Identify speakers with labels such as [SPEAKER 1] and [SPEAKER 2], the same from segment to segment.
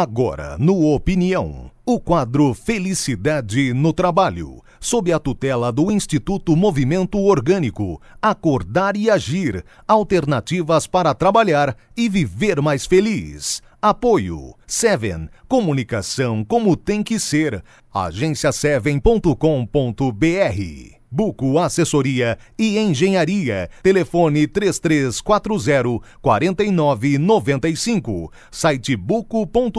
[SPEAKER 1] Agora, no Opinião, o quadro Felicidade no Trabalho, sob a tutela do Instituto Movimento Orgânico. Acordar e agir. Alternativas para trabalhar e viver mais feliz. Apoio Seven, comunicação como tem que ser. agenciaseven.com.br Buco Assessoria e Engenharia. Telefone 3340 4995. Site buco.com.br.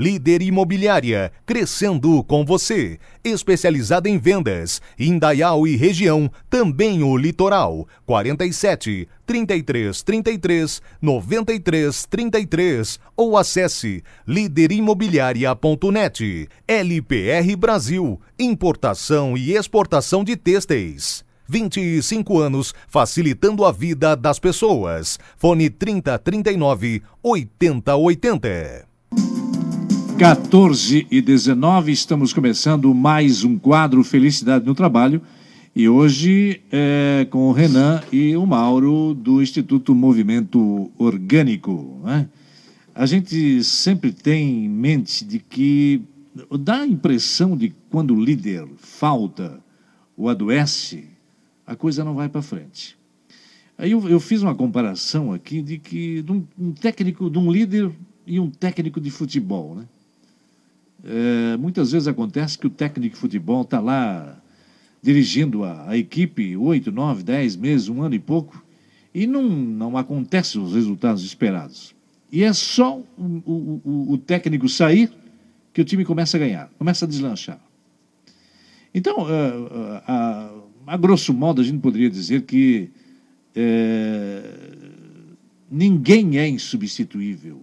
[SPEAKER 1] Líder Imobiliária, crescendo com você. Especializada em vendas, Indaial e região, também o litoral. 47 33 33 93 33 ou acesse líderimobiliaria.net. LPR Brasil, importação e exportação de têxteis. 25 anos facilitando a vida das pessoas. Fone 3039 8080.
[SPEAKER 2] 14 e 19, estamos começando mais um quadro Felicidade no Trabalho e hoje é com o Renan e o Mauro do Instituto Movimento Orgânico. Né? A gente sempre tem em mente de que dá a impressão de que quando o líder falta ou adoece, a coisa não vai para frente. Aí eu, eu, fiz uma comparação aqui de que de um, um, técnico, de um líder e um técnico de futebol. Né? É, muitas vezes acontece que o técnico de futebol está lá dirigindo a, a equipe oito, nove, dez meses, um ano e pouco, e não, não acontecem os resultados esperados. E é só o, o, o, o técnico sair que o time começa a ganhar, começa a deslanchar. Então, a, a, a grosso modo, a gente poderia dizer que é, ninguém é insubstituível,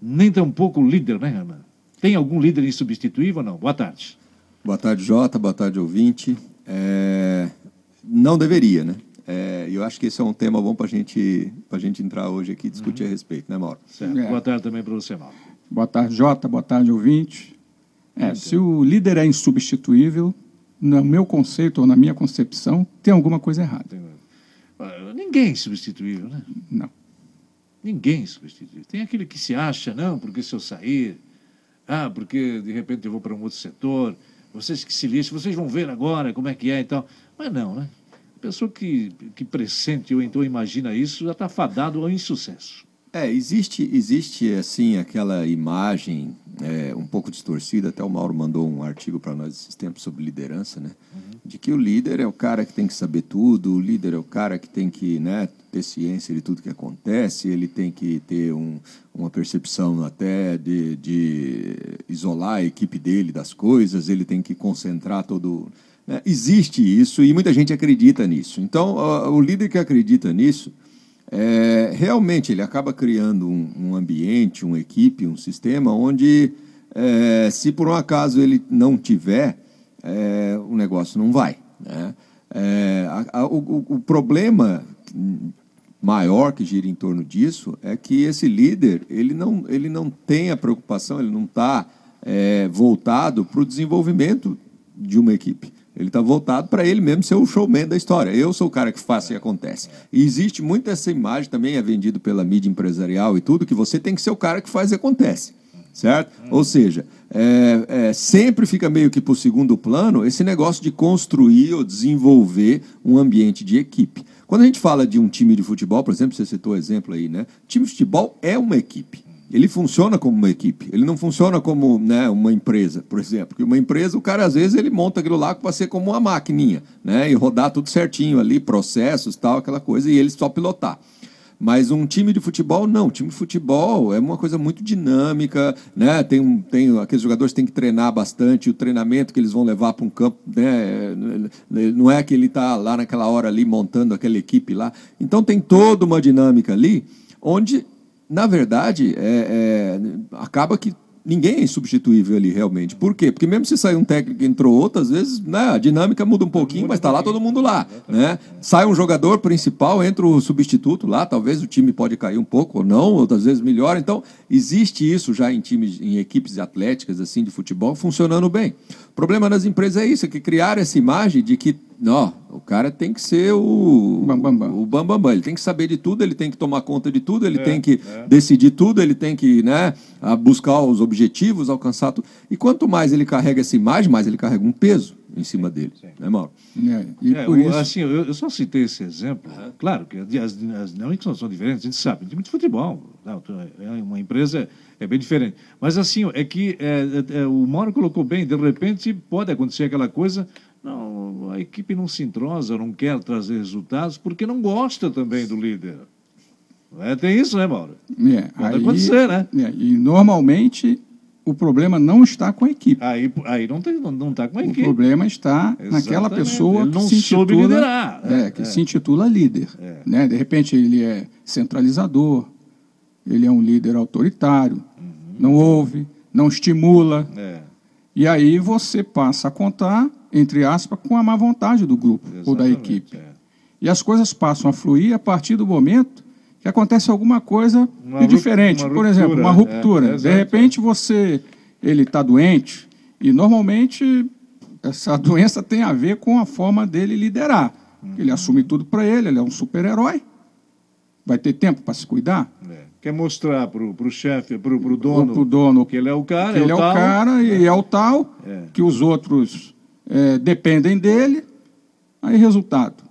[SPEAKER 2] nem tampouco o líder, né, Ana? Tem algum líder insubstituível ou não? Boa tarde.
[SPEAKER 3] Boa tarde, Jota. Boa tarde, ouvinte. É, não deveria, né? É, eu acho que esse é um tema bom para gente, a gente entrar hoje aqui e discutir uhum. a respeito, né, Mauro?
[SPEAKER 2] Certo. É. Boa tarde também para você, Mauro.
[SPEAKER 4] Boa tarde, Jota. Boa tarde, ouvinte. É, se o líder é insubstituível, no meu conceito ou na minha concepção, tem alguma coisa errada.
[SPEAKER 2] Ninguém é insubstituível, né?
[SPEAKER 4] Não.
[SPEAKER 2] Ninguém é insubstituível. Tem aquele que se acha, não, porque se eu sair, ah, porque de repente eu vou para um outro setor, vocês que se lixam, vocês vão ver agora como é que é e tal. Mas não, né? A pessoa que, que pressente ou então imagina isso já está fadado ao insucesso.
[SPEAKER 3] É, existe, existe assim aquela imagem é, um pouco distorcida, até o Mauro mandou um artigo para nós esses tempos sobre liderança, né? Uhum. De que o líder é o cara que tem que saber tudo, o líder é o cara que tem que né, ter ciência de tudo que acontece, ele tem que ter um, uma percepção até de, de isolar a equipe dele das coisas, ele tem que concentrar todo. Né? Existe isso e muita gente acredita nisso. Então, o líder que acredita nisso é, realmente ele acaba criando um, um, ambiente, uma equipe, um sistema onde, é, se por um acaso ele não tiver, é, o negócio não vai. Né? É, a, a, o, o, problema maior que gira em torno disso é que esse líder ele não, ele não tem a preocupação, ele não está é, voltado para o desenvolvimento de uma equipe. Ele está voltado para ele mesmo ser o showman da história. Eu sou o cara que faz e acontece. E existe muito essa imagem também, é vendido pela mídia empresarial e tudo, que você tem que ser o cara que faz e acontece. Certo? Hum. Ou seja, é, é, sempre fica meio que para o segundo plano esse negócio de construir ou desenvolver um ambiente de equipe. Quando a gente fala de um time de futebol, por exemplo, você citou o exemplo aí, né? O time de futebol é uma equipe ele funciona como uma equipe. Ele não funciona como né, uma empresa, por exemplo. Porque uma empresa, o cara às vezes ele monta aquilo lá para ser como uma maquininha, né? E rodar tudo certinho ali, processos, tal, aquela coisa, e ele só pilotar. Mas um time de futebol, não. Um time de futebol é uma coisa muito dinâmica, né? Tem, tem, aqueles jogadores têm que treinar bastante, o treinamento que eles vão levar para um campo, né? Não é que ele está lá naquela hora ali montando aquela equipe lá. Então tem toda uma dinâmica ali, onde na verdade, é, é, acaba que ninguém é insubstituível ali realmente. Por quê? Porque mesmo se sair um técnico e entrou outro, às vezes né, a dinâmica muda um pouquinho, mas está lá todo mundo lá. Né? Sai um jogador principal, entra o substituto lá, talvez o time pode cair um pouco ou não, outras vezes melhor. Então, existe isso já em times, em equipes atléticas assim de futebol funcionando bem. O problema das empresas é isso, é que criaram essa imagem de que Não, o cara tem que ser o
[SPEAKER 4] Bam, bam, bam.
[SPEAKER 3] o bam, bam, bam. Ele tem que saber de tudo, ele tem que tomar conta de tudo, ele tem que decidir tudo, ele tem que né, buscar os objetivos, alcançar tudo. E quanto mais ele carrega essa imagem, mais ele carrega um peso em cima dele. Né, Mauro?
[SPEAKER 4] É, e
[SPEAKER 2] É,
[SPEAKER 4] por isso,
[SPEAKER 2] assim, eu, eu só citei esse exemplo. Claro que as, as dinâmicas são diferentes, a gente sabe. Time de futebol, não, é uma empresa é bem diferente. Mas assim, é que é, é, é, o Mauro colocou bem, de repente pode acontecer aquela coisa. Não, a equipe não se entrosa, não quer trazer resultados, porque não gosta também do líder. É, tem isso, né, Mauro?
[SPEAKER 4] é,
[SPEAKER 2] Pode
[SPEAKER 4] aí-
[SPEAKER 2] acontecer, né?
[SPEAKER 4] é, e normalmente o problema não está com a equipe.
[SPEAKER 2] Aí, aí não está não, não tá com a
[SPEAKER 4] O
[SPEAKER 2] equipe.
[SPEAKER 4] problema está naquela
[SPEAKER 2] Exatamente.
[SPEAKER 4] pessoa
[SPEAKER 2] Ele
[SPEAKER 4] que se
[SPEAKER 2] soube
[SPEAKER 4] intitula,
[SPEAKER 2] liderar.
[SPEAKER 4] é,
[SPEAKER 2] É,
[SPEAKER 4] que
[SPEAKER 2] é.
[SPEAKER 4] se intitula líder. Né? De repente ele é centralizador, ele é um líder autoritário,
[SPEAKER 2] Uhum.
[SPEAKER 4] não ouve, não estimula.
[SPEAKER 2] É,
[SPEAKER 4] E aí você passa a contar, entre aspas, com a má vontade do grupo ou da
[SPEAKER 2] exatamente,
[SPEAKER 4] equipe.
[SPEAKER 2] é.
[SPEAKER 4] E as coisas passam a fluir a partir do momento que acontece alguma coisa
[SPEAKER 2] Uma
[SPEAKER 4] diferente. Por exemplo, uma
[SPEAKER 2] é,
[SPEAKER 4] ruptura.
[SPEAKER 2] é,
[SPEAKER 4] de repente você ele está doente e normalmente essa doença tem a ver com a forma dele liderar.
[SPEAKER 2] Uhum.
[SPEAKER 4] Ele assume tudo para ele, ele é um super-herói. Vai ter tempo para se cuidar?
[SPEAKER 2] É. Quer mostrar para o chefe, para o dono,
[SPEAKER 4] Pro dono
[SPEAKER 2] que ele é o cara,
[SPEAKER 4] que ele é o cara e é o tal,
[SPEAKER 2] É.
[SPEAKER 4] que os outros é, dependem dele. Aí, resultado.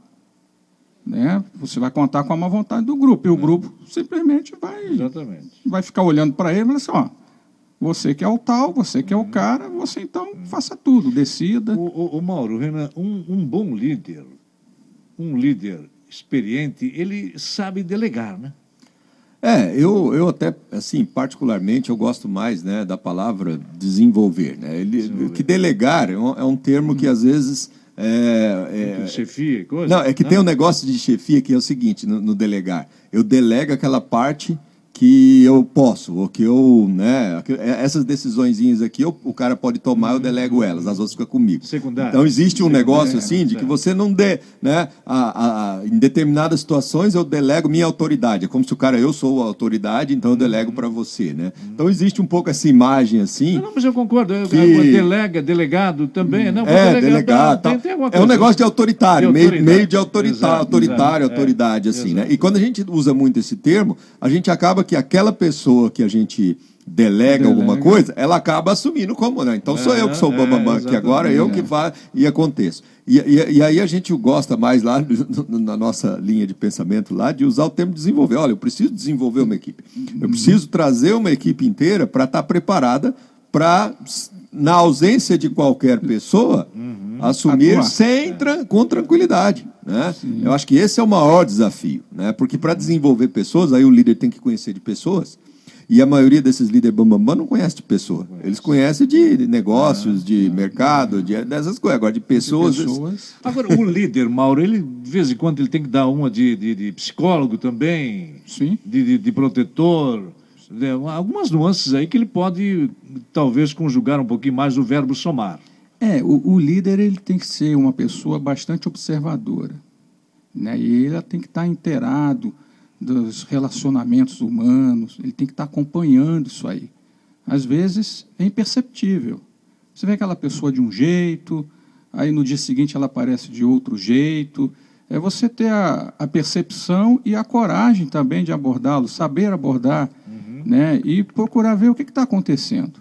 [SPEAKER 4] Né? Você vai contar com a má vontade do grupo. E o grupo simplesmente vai,
[SPEAKER 2] Exatamente.
[SPEAKER 4] vai ficar olhando para ele e falar assim: ó, você que é o tal, você que é o
[SPEAKER 2] Uhum.
[SPEAKER 4] cara, você então faça tudo, decida.
[SPEAKER 2] O, o- o Mauro, Renan, um, um bom líder, um líder experiente, ele sabe delegar, né?
[SPEAKER 3] É, eu, eu até, assim, particularmente, eu gosto mais né, da palavra desenvolver. Né? Ele, Que delegar é um, é um termo que, às vezes... É, é-
[SPEAKER 2] Chefia, coisa.
[SPEAKER 3] não, é que tem um negócio de chefia que é o seguinte, no, no delegar. Eu delego aquela parte que eu posso, ou que eu, né, que- essas decisõezinhas aqui eu- o cara pode tomar, eu delego elas, as outras ficam comigo.
[SPEAKER 2] Secundário.
[SPEAKER 3] Então existe um negócio assim de que você não dê, né, a, a- em determinadas situações eu delego minha autoridade, é como se o cara eu sou a autoridade, então eu delego para você, né? Então existe um pouco essa imagem assim.
[SPEAKER 2] Não, não, mas eu concordo.
[SPEAKER 3] Que-
[SPEAKER 2] delega, delegado também. Não, vou
[SPEAKER 3] É,
[SPEAKER 2] delegar,
[SPEAKER 3] delegado.
[SPEAKER 2] tá, tem, tem
[SPEAKER 3] é um negócio de autoritário,
[SPEAKER 2] De
[SPEAKER 3] meio, meio de autorita
[SPEAKER 2] Exato,
[SPEAKER 3] autoritário,
[SPEAKER 2] exato, é,
[SPEAKER 3] autoridade, assim, né?
[SPEAKER 2] exato.
[SPEAKER 3] E quando a gente usa muito esse termo, a gente acaba que aquela pessoa que a gente delega, alguma
[SPEAKER 4] Delega.
[SPEAKER 3] coisa, ela acaba assumindo como, né? Então sou
[SPEAKER 2] É,
[SPEAKER 3] eu que sou o
[SPEAKER 2] é,
[SPEAKER 3] bambambam aqui agora, eu que faço e aconteço. E, e, e aí a gente gosta mais lá no- na nossa linha de pensamento lá de usar o termo desenvolver. Olha, eu preciso desenvolver uma equipe. Eu preciso trazer uma equipe inteira para estar preparada para, na ausência de qualquer pessoa, assumir
[SPEAKER 4] Atuar.
[SPEAKER 3] sem tran- com tranquilidade. Né? Eu acho que esse é o maior desafio, né? porque para desenvolver pessoas, aí o líder tem que conhecer de pessoas, e a maioria desses líderes bambambam não conhece de pessoa. Eles conhecem de negócios, de mercado, de, dessas coisas. Agora, de pessoas.
[SPEAKER 4] pessoas.
[SPEAKER 2] Agora, o líder, Mauro, ele, de vez em quando, ele tem que dar uma de, de, de psicólogo também,
[SPEAKER 4] Sim.
[SPEAKER 2] de, de, de protetor, né? algumas nuances aí que ele pode, talvez, conjugar um pouquinho mais o verbo somar.
[SPEAKER 4] É, o, o líder ele tem que ser uma pessoa bastante observadora. Né? E ele tem que estar inteirado dos relacionamentos humanos, ele tem que estar acompanhando isso aí. Às vezes é imperceptível. Você vê aquela pessoa de um jeito, aí no dia seguinte ela aparece de outro jeito. É você ter a, a percepção e a coragem também de abordá-lo, saber abordar né? e procurar ver o que está acontecendo.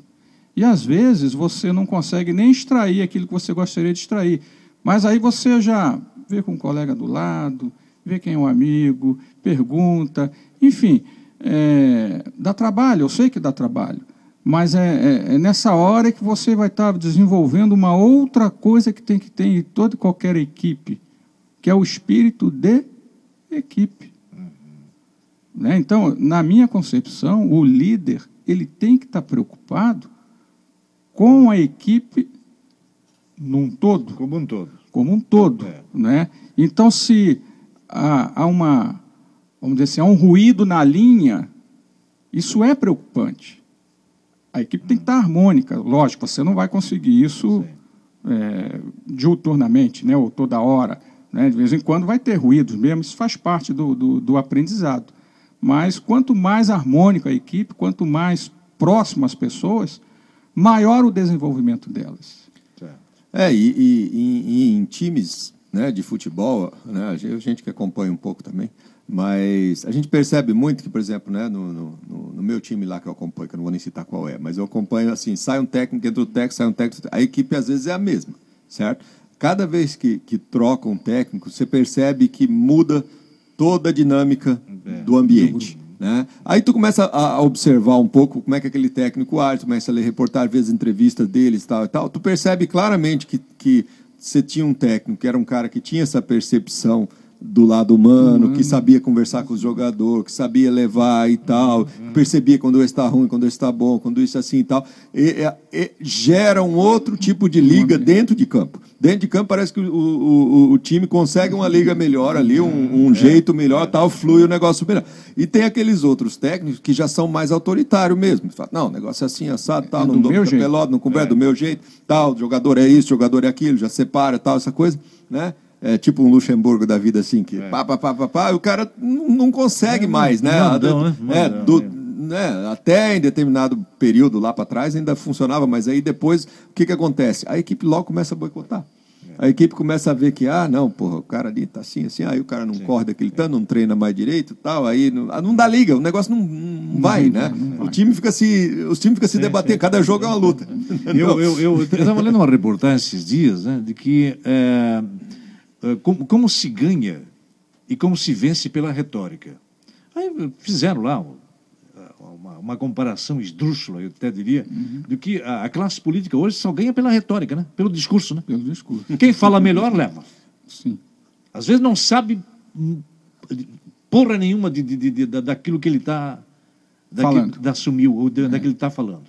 [SPEAKER 4] E às vezes você não consegue nem extrair aquilo que você gostaria de extrair. Mas aí você já vê com um colega do lado, vê quem é um amigo, pergunta, enfim, é, dá trabalho, eu sei que dá trabalho. Mas é, é- é nessa hora que você vai estar desenvolvendo uma outra coisa que tem que ter em toda e qualquer equipe, que é o espírito de equipe. Né? Então, na minha concepção, o líder ele tem que estar preocupado com a equipe num todo,
[SPEAKER 2] Como um todo.
[SPEAKER 4] como um todo.
[SPEAKER 2] É.
[SPEAKER 4] Né? Então, se há, há uma, vamos dizer assim, há um ruído na linha, isso é preocupante. A equipe tem que estar harmônica, lógico, você não vai conseguir isso é, diuturnamente, né, ou toda hora. Né? De vez em quando vai ter ruídos mesmo, isso faz parte do, do, do aprendizado. Mas quanto mais harmônica a equipe, quanto mais próximo as pessoas, maior o desenvolvimento delas.
[SPEAKER 3] É, e, e- e- e em times né, de futebol, né, a gente que acompanha um pouco também, mas a gente percebe muito que, por exemplo, né, no, no, no, meu time lá que eu acompanho, que eu não vou nem citar qual é, mas eu acompanho assim, sai um técnico, entra o técnico, sai um técnico, a equipe às vezes é a mesma, certo? Cada vez que, que troca um técnico, você percebe que muda toda a dinâmica é. do ambiente. Né? Aí tu começa a observar um pouco como é que aquele técnico age, começa a ler reportar, ver as entrevistas deles tal e tal. Tu percebe claramente que, que você tinha um técnico que era um cara que tinha essa percepção do lado humano, uhum. que sabia conversar com os jogadores, que sabia levar e tal, uhum. percebia quando está ruim, quando está bom, quando isso assim e tal. E, e, e gera um outro tipo de liga dentro de campo. Dentro de campo parece que o, o, o time consegue uma liga melhor ali, um, um é. jeito melhor, tal, flui o negócio melhor. E tem aqueles outros técnicos que já são mais autoritários mesmo. Fala, não, o negócio é assim, assado, tal, é não dou pelota, não conversa é. do meu jeito, tal, jogador é isso, jogador é aquilo, já separa, tal, essa coisa, né? É tipo um Luxemburgo da vida assim, que é. pá, pá, pá, pá, pá, o cara não consegue é, mais, né? Mandão, né? É, do, né? Até em determinado período lá para trás ainda funcionava, mas aí depois o que, que acontece? A equipe logo começa a boicotar. É. A equipe começa a ver que, ah, não, porra, o cara ali tá assim, assim, aí o cara não Sim. corre daquele tanto, não treina mais direito tal, aí não, ah, não dá liga, o negócio não, não vai, não, né? Não vai. O time fica se, os times ficam se debatendo, cada jogo é uma luta.
[SPEAKER 2] Eu eu estava lendo uma reportagem esses dias, né, de que é, ah, como, como se ganha e como se vence pela retórica. Aí fizeram lá uma, comparação esdrúxula, eu até diria, uhum. do que a, a, classe política hoje só ganha pela retórica, né? pelo discurso. Né?
[SPEAKER 4] Pelo discurso.
[SPEAKER 2] Quem fala melhor leva.
[SPEAKER 4] Sim.
[SPEAKER 2] Às vezes não sabe hum, porra nenhuma de, de, de, de daquilo que ele está. Da assumiu, ou de, é. daquilo que está falando.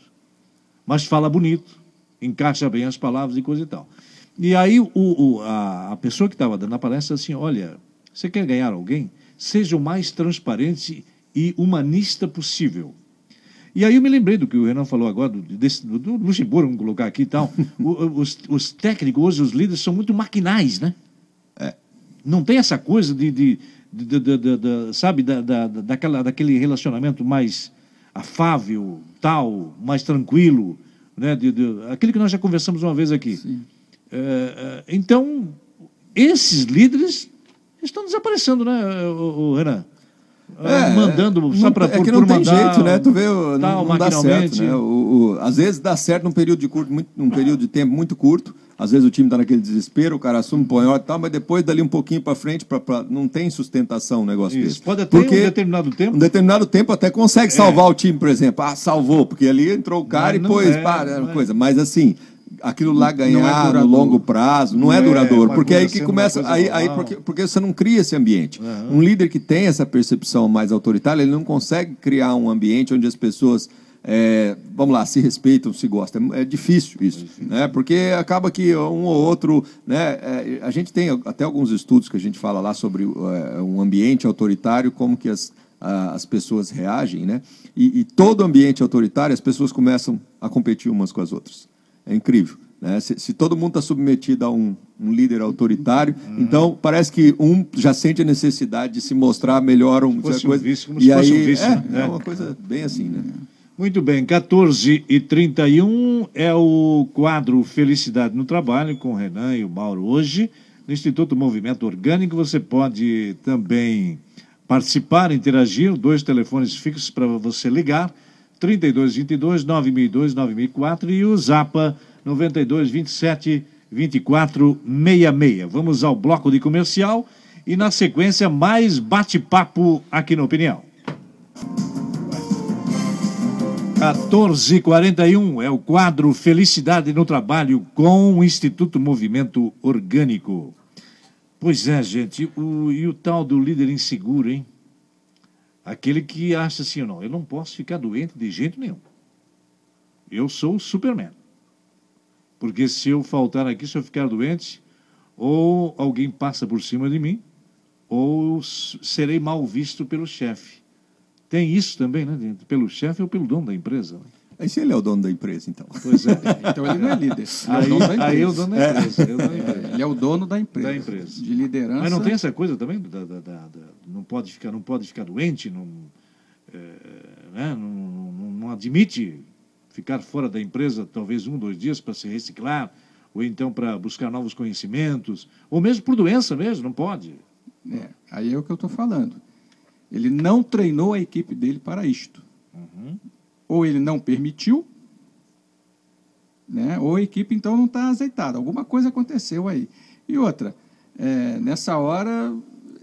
[SPEAKER 2] Mas fala bonito, encaixa bem as palavras e coisa e tal. E aí o, o, a, a, pessoa que estava dando a palestra assim, olha, você quer ganhar alguém? Seja o mais transparente e humanista possível. E aí eu me lembrei do que o Renan falou agora, do, desse, do, Luxemburgo, vamos colocar aqui e tal. o, os, os, técnicos, hoje, os líderes, são muito maquinais, né? É. Não tem essa coisa de, de, de, de, sabe, da, da, daquela, daquele relacionamento mais afável, tal, mais tranquilo, né? Aquele que nós já conversamos uma vez aqui. É, é, então, esses líderes estão desaparecendo, né, o, Renan? É, mandando só para
[SPEAKER 3] é que não tem mandar, jeito, né? Tu vê, não, tal, não dá certo, né? O, o, às vezes dá certo num período de curto, muito, num período de tempo muito curto. Às vezes o time está naquele desespero, o cara assume, põe e tal, mas depois dali um pouquinho para frente, pra, pra, não tem sustentação o negócio Isso. desse.
[SPEAKER 2] Pode até porque um determinado tempo.
[SPEAKER 3] Um determinado tempo até consegue salvar o time, por exemplo. Ah, salvou, porque ali entrou o cara e pôs, é, pá, coisa. Mas assim, aquilo lá ganhar é no longo prazo, não, não é duradouro, é, porque aí que começa, aí, aí porque, porque você não cria esse ambiente. Uhum. Um líder que tem essa percepção mais autoritária, ele não consegue criar um ambiente onde as pessoas é, vamos lá, se respeitam, se gostam. É, é difícil isso, né? Porque acaba que um ou outro, né? É, a gente tem até alguns estudos que a gente fala lá sobre é, um ambiente autoritário, como que as, as pessoas reagem, né? E, e todo ambiente autoritário, as pessoas começam a competir umas com as outras. É incrível. Né? Se, se, todo mundo está submetido a um, um líder autoritário, uhum. então parece que um já sente a necessidade de se mostrar melhor um,
[SPEAKER 2] coisa.
[SPEAKER 3] Um
[SPEAKER 2] vício, como e se fosse aí, um vício.
[SPEAKER 3] É, né? é, uma coisa bem assim, né?
[SPEAKER 2] Muito bem, 14 e 31 é o quadro Felicidade no Trabalho com o Renan e o Mauro hoje. No Instituto Movimento Orgânico você pode também participar, interagir, dois telefones fixos para você ligar. 3222 9002 9004 e o Zapa 92 27 24 66. Vamos ao bloco de comercial e na sequência mais bate-papo aqui no Opinião. 1441 é o quadro Felicidade no Trabalho com o Instituto Movimento Orgânico. Pois é, gente, o, e o tal do líder inseguro, hein? Aquele que acha assim, não, eu não posso ficar doente de jeito nenhum. Eu sou o Superman. Porque se eu faltar aqui, se eu ficar doente, ou alguém passa por cima de mim, ou serei mal visto pelo chefe. Tem isso também, né? Pelo chefe ou pelo dono da empresa. Né?
[SPEAKER 3] Aí se ele é o dono da empresa, então.
[SPEAKER 2] Pois é.
[SPEAKER 4] então ele não é líder.
[SPEAKER 2] Ele aí, é o dono da empresa. Aí é o dono da
[SPEAKER 4] empresa. É. Ele é o dono da empresa.
[SPEAKER 2] Da empresa.
[SPEAKER 4] De liderança.
[SPEAKER 2] Mas não tem essa coisa também? Da, da, da, não, pode ficar, não pode ficar doente, não, é, né? não, não, não admite ficar fora da empresa talvez um, dois dias para se reciclar, ou então para buscar novos conhecimentos, ou mesmo por doença mesmo, não pode.
[SPEAKER 4] É, aí é o que eu estou falando. Ele não treinou a equipe dele para isto. Uhum. Ou ele não permitiu, né? ou a equipe então não está azeitada. Alguma coisa aconteceu aí. E outra, é, nessa hora,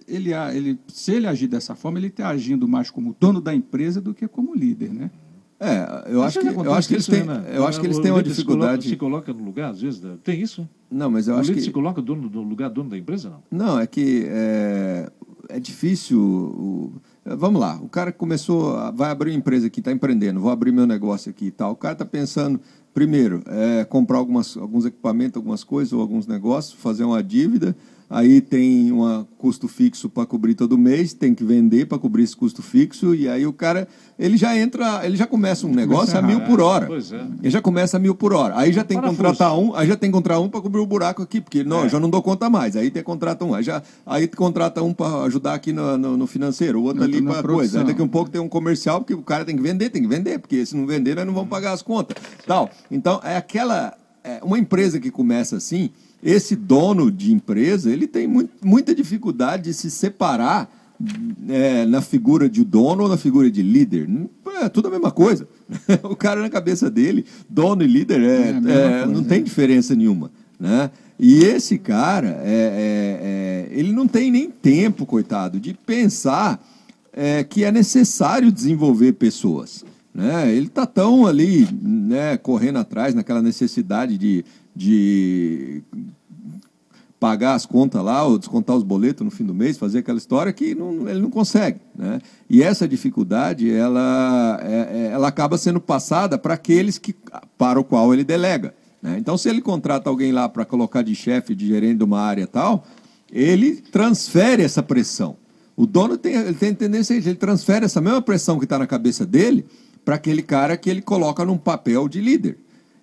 [SPEAKER 4] ele, ele, se ele agir dessa forma, ele está agindo mais como dono da empresa do que como líder, né?
[SPEAKER 3] É, eu acho que, eu acho que eles têm, né? eu acho que eles têm uma dificuldade.
[SPEAKER 2] Se coloca, se coloca no lugar, às vezes, tem isso?
[SPEAKER 3] Não, mas eu
[SPEAKER 2] o
[SPEAKER 3] acho que
[SPEAKER 2] se coloca dono, no lugar dono da empresa, não?
[SPEAKER 3] Não, é que é, é difícil. O, vamos lá, o cara começou, vai abrir uma empresa aqui, está empreendendo, vou abrir meu negócio aqui e tal. O cara está pensando, primeiro, é, comprar algumas, alguns equipamentos, algumas coisas ou alguns negócios, fazer uma dívida aí tem um custo fixo para cobrir todo mês, tem que vender para cobrir esse custo fixo, e aí o cara, ele já entra, ele já começa um negócio a mil por hora. É. Ele já começa a mil por hora. Aí já tem que contratar um, aí já tem que contratar um para cobrir o buraco aqui, porque não, é. já não dou conta mais. Aí tem que contratar um, aí já aí contrata um para ajudar aqui no, no, no, financeiro, o outro ali para coisa. Aí daqui um pouco tem um comercial, porque o cara tem que vender, tem que vender, porque se não vender, nós não vamos pagar as contas. Tal. Então, é aquela é uma empresa que começa assim, esse dono de empresa ele tem muito, muita dificuldade de se separar é, na figura de dono ou na figura de líder. É tudo a mesma coisa. o cara na cabeça dele, dono e líder, é, é, é não tem diferença nenhuma. Né? E esse cara, é, ele não tem nem tempo, coitado, de pensar que é necessário desenvolver pessoas. Né? Ele está tão ali né, correndo atrás naquela necessidade de de pagar as contas lá, ou descontar os boletos no fim do mês, fazer aquela história que não, ele não consegue. Né? E essa dificuldade, ela, é, é ela acaba sendo passada para aqueles que, para o qual ele delega. Né? Então, se ele contrata alguém lá para colocar de chefe, de gerente de uma área tal, ele transfere essa pressão. O dono tem, ele tem tendência, ele transfere essa mesma pressão que está na cabeça dele para aquele cara que ele coloca num papel de líder.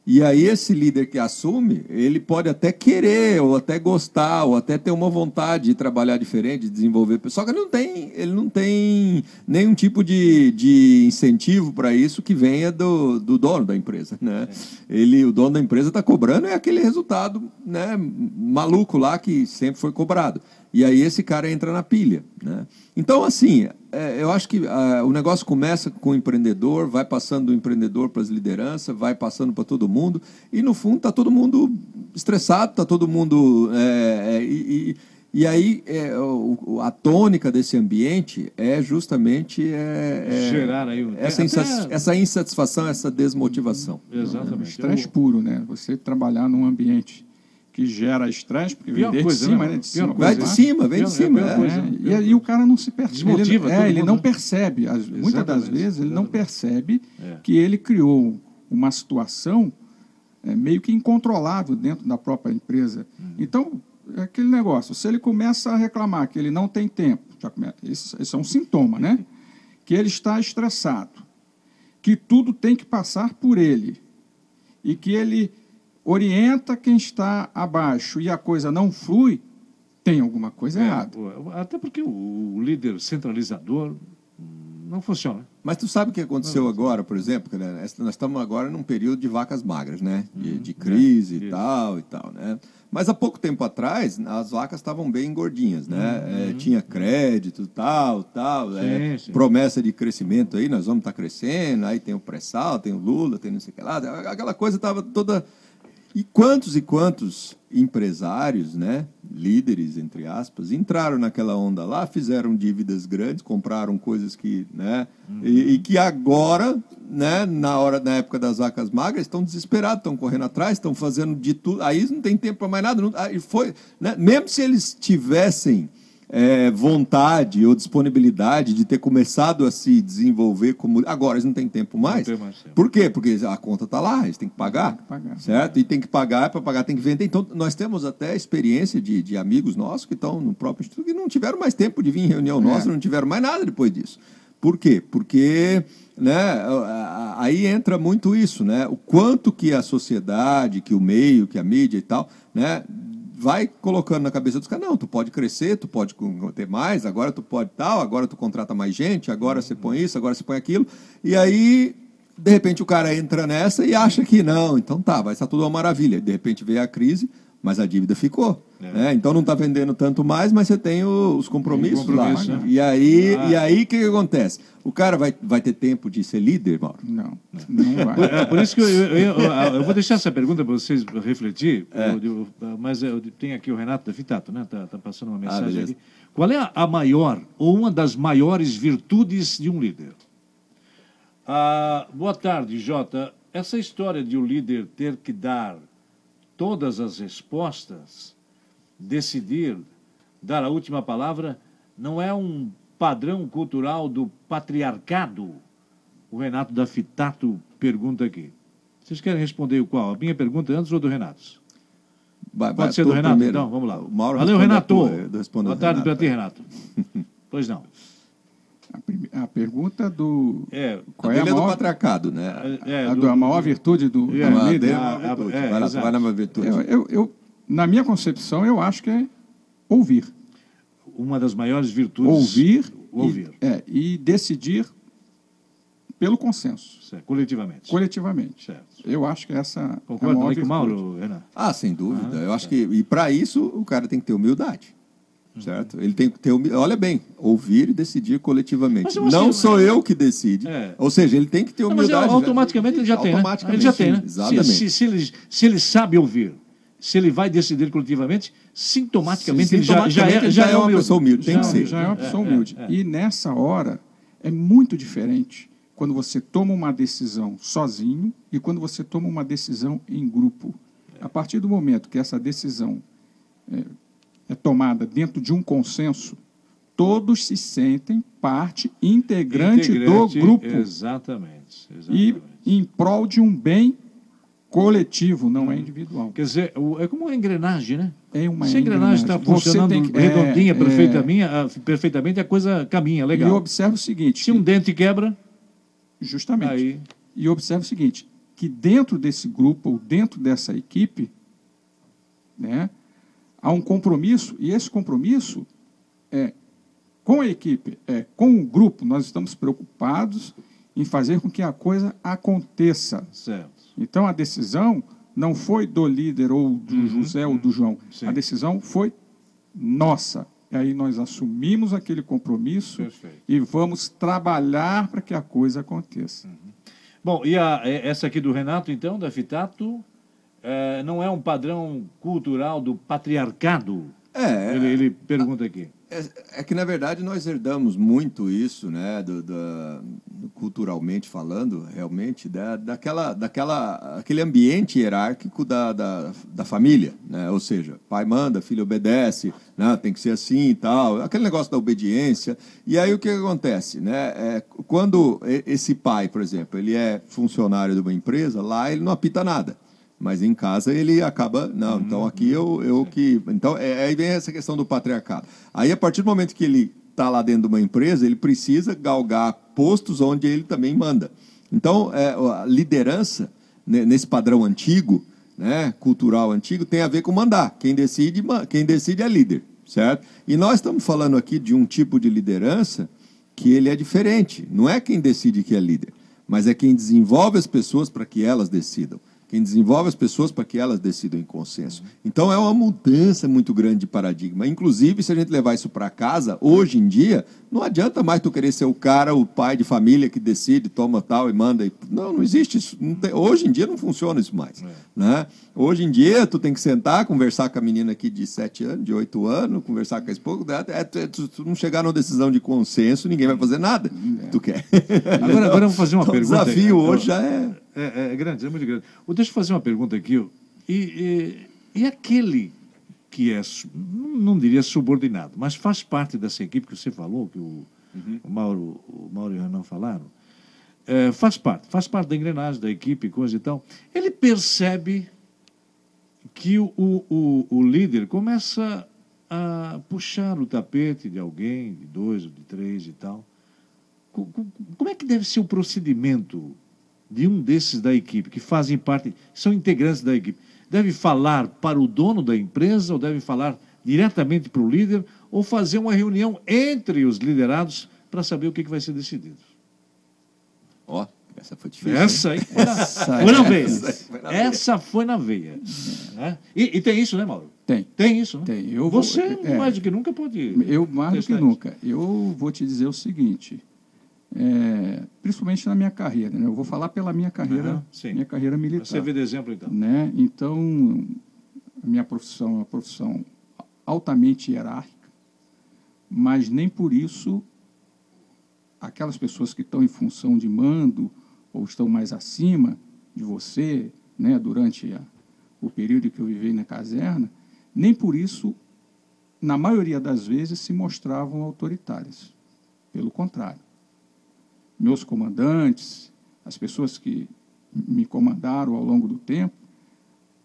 [SPEAKER 3] E aí esse líder que assume, ele pode até querer, ou até gostar, ou até ter uma vontade de trabalhar diferente, de desenvolver. Só que ele não tem, ele não tem nenhum tipo de, de incentivo para isso que venha do, do dono da empresa. Né? Ele, o dono da empresa está cobrando é aquele resultado né, maluco lá que sempre foi cobrado. E aí esse cara entra na pilha. Né? Então, assim, é, eu acho que uh, o negócio começa com o empreendedor, vai passando do empreendedor para as lideranças, vai passando para todo mundo, e no fundo está todo mundo estressado, está todo mundo. É, é, e, e, aí é, o, a tônica desse ambiente é justamente é, é
[SPEAKER 2] gerar aí
[SPEAKER 3] essa, até... essa insatisfação, essa desmotivação.
[SPEAKER 2] Exatamente.
[SPEAKER 4] Estresse puro, né? Você trabalhar num ambiente que gera estresse, porque vem de
[SPEAKER 3] coisa, cima, né? De cima, vai de cima, vem de cima.
[SPEAKER 4] É, e, e, o cara não se percebe. Desmotiva ele, é, ele não né? percebe. As, muitas das vezes ele não percebe é. que ele criou uma situação é, meio que incontrolável dentro da própria empresa. Hum. Então, é aquele negócio, se ele começa a reclamar que ele não tem tempo, já começa, esse, esse é um sintoma, né? Que ele está estressado, que tudo tem que passar por ele, e que ele orienta quem está abaixo e a coisa não flui, tem alguma coisa é, errada.
[SPEAKER 2] Até porque o líder centralizador não funciona.
[SPEAKER 3] Mas tu sabe o que aconteceu agora, por exemplo? Né? Nós estamos agora num período de vacas magras, né? De, uhum. de crise é, e tal e tal, né? Mas há pouco tempo atrás, as vacas estavam bem gordinhas, né? Uhum. É, tinha crédito, tal, tal, sim, é, sim. promessa de crescimento aí, nós vamos estar tá crescendo, aí tem o pré-sal, tem o Lula, tem não sei o que lá, aquela coisa estava toda e quantos e quantos empresários, né, líderes entre aspas, entraram naquela onda lá, fizeram dívidas grandes, compraram coisas que, né, uhum. e, e, que agora, né, na hora na época das vacas magras, estão desesperados, estão correndo atrás, estão fazendo de tudo. Aí não tem tempo para mais nada. Não, aí foi, né, mesmo se eles tivessem é, vontade ou disponibilidade de ter começado a se desenvolver como. Agora eles não têm tempo mais. Tem mais tempo. Por quê? Porque a conta está lá, eles têm que pagar. Tem que pagar. Certo? E tem que pagar, para pagar tem que vender. Então, nós temos até experiência de, de amigos nossos que estão no próprio instituto que não tiveram mais tempo de vir em reunião é. nossa, não tiveram mais nada depois disso. Por quê? Porque né, aí entra muito isso, né? O quanto que a sociedade, que o meio, que a mídia e tal, né, vai colocando na cabeça dos caras, não, tu pode crescer, tu pode ter mais, agora tu pode tal, agora tu contrata mais gente, agora você põe isso, agora você põe aquilo. E aí De repente o cara entra nessa e acha que não, então tá, vai estar tudo uma maravilha. De repente veio a crise, mas a dívida ficou.
[SPEAKER 2] É.
[SPEAKER 3] né? Então não está vendendo tanto mais, mas você tem o- os compromissos
[SPEAKER 2] Tem compromisso,
[SPEAKER 3] lá.
[SPEAKER 2] né?
[SPEAKER 3] E aí,
[SPEAKER 2] Ah.
[SPEAKER 3] e aí o que, que acontece? O cara vai, vai ter tempo de ser líder, Mauro?
[SPEAKER 4] Não, não vai.
[SPEAKER 2] É, por isso que eu, eu, eu- eu- eu vou deixar essa pergunta para vocês refletir,
[SPEAKER 3] É.
[SPEAKER 2] eu- eu- mas eu tenho aqui o Renato da Fitato, né? Tá, tá passando uma mensagem
[SPEAKER 3] Ah,
[SPEAKER 2] aqui. Qual é a- a maior ou uma das maiores virtudes de um líder? Ah, boa tarde, Jota. Essa história de o líder ter que dar todas as respostas, decidir, dar a última palavra, não é um padrão cultural do patriarcado? O Renato da Fitato pergunta aqui. Vocês querem responder o qual? A minha pergunta antes ou do Renato?
[SPEAKER 3] Vai,
[SPEAKER 2] Pode
[SPEAKER 3] vai,
[SPEAKER 2] ser do Renato?
[SPEAKER 3] primeiro.
[SPEAKER 2] Então, vamos lá. Valeu, Renato.
[SPEAKER 3] tua,
[SPEAKER 2] Boa tarde para ti, Renato. pois não.
[SPEAKER 4] A, a pergunta do.
[SPEAKER 2] É,
[SPEAKER 4] Qual
[SPEAKER 3] a
[SPEAKER 4] é a
[SPEAKER 3] dele é do
[SPEAKER 4] maior,
[SPEAKER 3] patriarcado, né?
[SPEAKER 2] é,
[SPEAKER 4] a,
[SPEAKER 2] do-
[SPEAKER 4] do- a maior virtude do,
[SPEAKER 2] É,
[SPEAKER 3] A
[SPEAKER 4] líder?
[SPEAKER 3] dele é
[SPEAKER 2] a- a-
[SPEAKER 3] virtude.
[SPEAKER 2] é,
[SPEAKER 3] vai vai na minha virtude.
[SPEAKER 4] Eu, eu- eu- na minha concepção, eu acho que é ouvir.
[SPEAKER 2] uma das maiores virtudes.
[SPEAKER 4] Ouvir,
[SPEAKER 2] Ouvir.
[SPEAKER 4] E, é, e decidir pelo consenso,
[SPEAKER 2] Certo, coletivamente.
[SPEAKER 4] coletivamente.
[SPEAKER 2] Certo.
[SPEAKER 4] Eu acho que essa é a
[SPEAKER 2] Concorda
[SPEAKER 4] maior
[SPEAKER 2] com o. Mauro, Renato?
[SPEAKER 3] Ah, sem dúvida. eu acho que e para isso o cara tem que ter humildade.
[SPEAKER 2] Uhum.
[SPEAKER 3] Certo? Ele tem que ter humildade. Olha bem, ouvir e decidir coletivamente. Não
[SPEAKER 2] que-
[SPEAKER 3] sou eu que decide.
[SPEAKER 2] É.
[SPEAKER 3] Ou seja, ele tem que ter
[SPEAKER 2] Não, mas
[SPEAKER 3] humildade.
[SPEAKER 2] automaticamente ele já tem, né?
[SPEAKER 3] Automaticamente,
[SPEAKER 2] Ele já tem, né?
[SPEAKER 3] Exatamente.
[SPEAKER 2] Se, se, se ele, se ele sabe ouvir, se ele vai decidir coletivamente, sintomaticamente, ele já, já, é, já é
[SPEAKER 3] uma
[SPEAKER 2] humilde.
[SPEAKER 3] pessoa humilde. Tem
[SPEAKER 4] já,
[SPEAKER 3] que ser.
[SPEAKER 4] já é uma pessoa
[SPEAKER 2] É, é,
[SPEAKER 4] humilde.
[SPEAKER 2] é.
[SPEAKER 4] E nessa hora é muito diferente quando você toma uma decisão sozinho e quando você toma uma decisão em grupo. A partir do momento que essa decisão é, é tomada dentro de um consenso, todos se sentem parte integrante,
[SPEAKER 2] Integrante,
[SPEAKER 4] do grupo
[SPEAKER 2] Exatamente.
[SPEAKER 4] e
[SPEAKER 2] exatamente.
[SPEAKER 4] em prol de um bem coletivo, não é individual.
[SPEAKER 2] Quer dizer, é como uma engrenagem, né?
[SPEAKER 4] É uma
[SPEAKER 2] Se a engrenagem está funcionando
[SPEAKER 4] que- é,
[SPEAKER 2] redondinha,
[SPEAKER 4] é,
[SPEAKER 2] perfeitamente, a, perfeitamente, a coisa caminha,
[SPEAKER 4] E
[SPEAKER 2] legal.
[SPEAKER 4] observa o seguinte,
[SPEAKER 2] Se um dente quebra,
[SPEAKER 4] justamente.
[SPEAKER 2] aí...
[SPEAKER 4] E observe o seguinte, que dentro desse grupo, ou dentro dessa equipe, né, há um compromisso, e esse compromisso é com a equipe, é com o grupo, nós estamos preocupados em fazer com que a coisa aconteça.
[SPEAKER 2] Certo.
[SPEAKER 4] Então, a decisão não foi do líder, ou do José, ou do João.
[SPEAKER 2] Uhum. Sim.
[SPEAKER 4] A decisão foi nossa. E aí nós assumimos aquele compromisso
[SPEAKER 2] Perfeito.
[SPEAKER 4] e vamos trabalhar para que a coisa aconteça.
[SPEAKER 2] Bom, e a- essa aqui do Renato, então, da Fitato, é, não é um padrão cultural do patriarcado?
[SPEAKER 3] É,
[SPEAKER 2] Ele, ele pergunta aqui.
[SPEAKER 3] É, é que, na verdade, nós herdamos muito isso, né, do, do- culturalmente falando, realmente, da, daquela, daquela, aquele ambiente hierárquico da, da, da família, né? ou seja, pai manda, filho obedece, né, tem que ser assim e tal, aquele negócio da obediência. E aí o que acontece? Né? É, quando esse pai, por exemplo, ele é funcionário de uma empresa, lá ele não apita nada. Mas em casa ele acaba, não, então aqui eu, eu que. Então, é, aí vem essa questão do patriarcado. Aí, a partir do momento que ele está lá dentro de uma empresa, ele precisa galgar postos onde ele também manda. Então, é, a liderança, né, nesse padrão antigo, né, cultural antigo, tem a ver com mandar. Quem decide, quem decide é líder, certo? E nós estamos falando aqui de um tipo de liderança que ele é diferente. Não é quem decide que é líder, mas é quem desenvolve as pessoas para que elas decidam. Quem desenvolve as pessoas para que elas decidam em consenso. Então é uma mudança muito grande de paradigma. Inclusive, se a gente levar isso para casa, hoje em dia, não adianta mais tu querer ser o cara, o pai de família que decide, toma tal e manda. Não, não existe isso. Não tem- Hoje em dia não funciona isso mais. Né? Hoje em dia, tu tem que sentar, conversar com a menina aqui de 7 anos, de 8 anos, conversar com a esposa. É, é, tu- tu, não chegar numa decisão de consenso, ninguém vai fazer nada. Tu quer.
[SPEAKER 2] Agora, agora eu vou fazer uma
[SPEAKER 3] Então, o
[SPEAKER 2] pergunta.
[SPEAKER 3] desafio
[SPEAKER 2] aí.
[SPEAKER 3] hoje já é.
[SPEAKER 2] É, é grande, é muito grande. Deixa eu fazer uma pergunta aqui. E, e, e aquele que é, não diria subordinado, mas faz parte dessa equipe que você falou, que o, o Mauro, o Mauro e o Renan falaram, é, faz parte, faz parte da engrenagem, da equipe, coisa e tal. Ele percebe que o, o, o, líder começa a puxar o tapete de alguém, de dois ou de três e tal. Co- co- Como é que deve ser o procedimento de um desses da equipe, que fazem parte, são integrantes da equipe? Deve falar para o dono da empresa, ou deve falar diretamente para o líder, ou fazer uma reunião entre os liderados para saber o que vai ser decidido?
[SPEAKER 3] Ó, Essa foi difícil.
[SPEAKER 2] Essa aí foi na,
[SPEAKER 4] Essa
[SPEAKER 2] foi na
[SPEAKER 4] é-
[SPEAKER 2] veia.
[SPEAKER 3] essa foi na veia.
[SPEAKER 2] Essa foi na veia. Né? E, e tem isso, né, Mauro?
[SPEAKER 4] Tem.
[SPEAKER 2] Tem isso, né?
[SPEAKER 4] Tem. Eu vou-
[SPEAKER 2] Você,
[SPEAKER 4] é.
[SPEAKER 2] mais do que nunca, pode.
[SPEAKER 4] Eu, mais do que nunca, eu vou te dizer o seguinte, é, principalmente na minha carreira, né? eu vou falar pela minha carreira,
[SPEAKER 2] sim.
[SPEAKER 4] minha carreira militar.
[SPEAKER 2] Você vê de exemplo, então.
[SPEAKER 4] né? Então, a minha profissão é uma profissão altamente hierárquica, mas nem por isso aquelas pessoas que estão em função de mando ou estão mais acima de você, né, durante a, o período que eu vivi na caserna, nem por isso, na maioria das vezes, se mostravam autoritárias. Pelo contrário. Meus comandantes, as pessoas que me comandaram ao longo do tempo,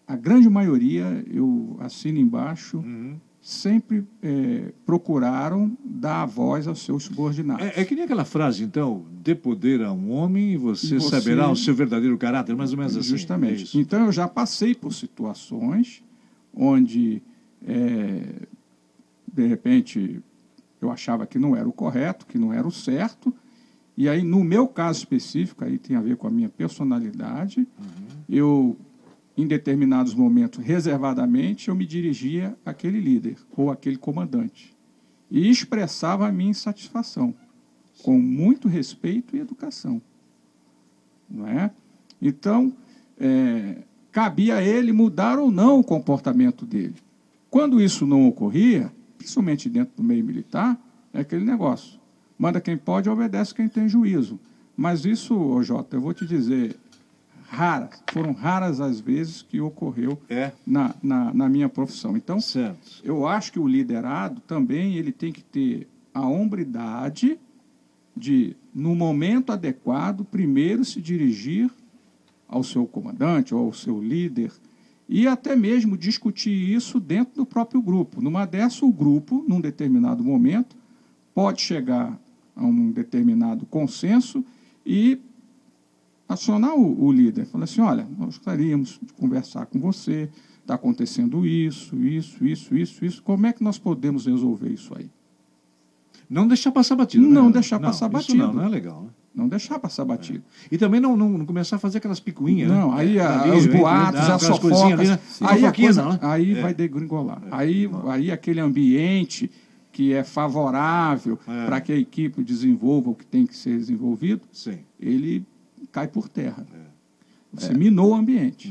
[SPEAKER 4] a grande maioria, eu assino embaixo,
[SPEAKER 2] Uhum.
[SPEAKER 4] Sempre eh, procuraram dar a voz aos seus subordinados.
[SPEAKER 2] É, é que nem aquela frase, então, dê poder a um homem e você,
[SPEAKER 4] E você-
[SPEAKER 2] saberá o seu verdadeiro caráter, mais ou menos assim.
[SPEAKER 4] Justamente.
[SPEAKER 2] É
[SPEAKER 4] então eu já passei por situações onde, eh, de repente, eu achava que não era o correto, que não era o certo, e aí, no meu caso específico, aí tem a ver com a minha personalidade, eu, em determinados momentos, reservadamente, eu me dirigia àquele líder ou àquele comandante e expressava a minha insatisfação, com muito respeito e educação. Não é? Então, é, cabia a ele mudar ou não o comportamento dele. Quando isso não ocorria, principalmente dentro do meio militar, é aquele negócio. Manda quem pode, obedece quem tem juízo. Mas isso, Jota, eu vou te dizer, raras, foram raras as vezes que ocorreu
[SPEAKER 2] É,
[SPEAKER 4] na, na, na minha profissão. Então,
[SPEAKER 2] certo.
[SPEAKER 4] eu acho que o liderado também ele tem que ter a hombridade de, no momento adequado, primeiro se dirigir ao seu comandante ou ao seu líder e até mesmo discutir isso dentro do próprio grupo. Numa dessa, o grupo, num determinado momento, pode chegar a um determinado consenso e acionar o, o líder. Falar assim, olha, nós gostaríamos de conversar com você, está acontecendo isso, isso, isso, isso, isso. Como é que nós podemos resolver isso aí?
[SPEAKER 2] Não deixar passar batido.
[SPEAKER 4] Não
[SPEAKER 2] né?
[SPEAKER 4] deixar passar
[SPEAKER 2] isso
[SPEAKER 4] batido.
[SPEAKER 2] Não, não é legal. Né?
[SPEAKER 4] Não deixar passar batido.
[SPEAKER 2] E também não, não, não começar a fazer aquelas picuinhas.
[SPEAKER 4] Não,
[SPEAKER 2] né?
[SPEAKER 4] aí a- os
[SPEAKER 2] né?
[SPEAKER 4] boatos, as
[SPEAKER 2] coisinhas ali, né?
[SPEAKER 4] Aí, a coisa-
[SPEAKER 2] não, né?
[SPEAKER 4] aí
[SPEAKER 2] É.
[SPEAKER 4] vai degringolar. Aí, aí aquele ambiente que é favorável
[SPEAKER 2] É.
[SPEAKER 4] para que a equipe desenvolva o que tem que ser desenvolvido,
[SPEAKER 2] Sim.
[SPEAKER 4] ele cai por terra.
[SPEAKER 2] É.
[SPEAKER 4] Você minou o ambiente.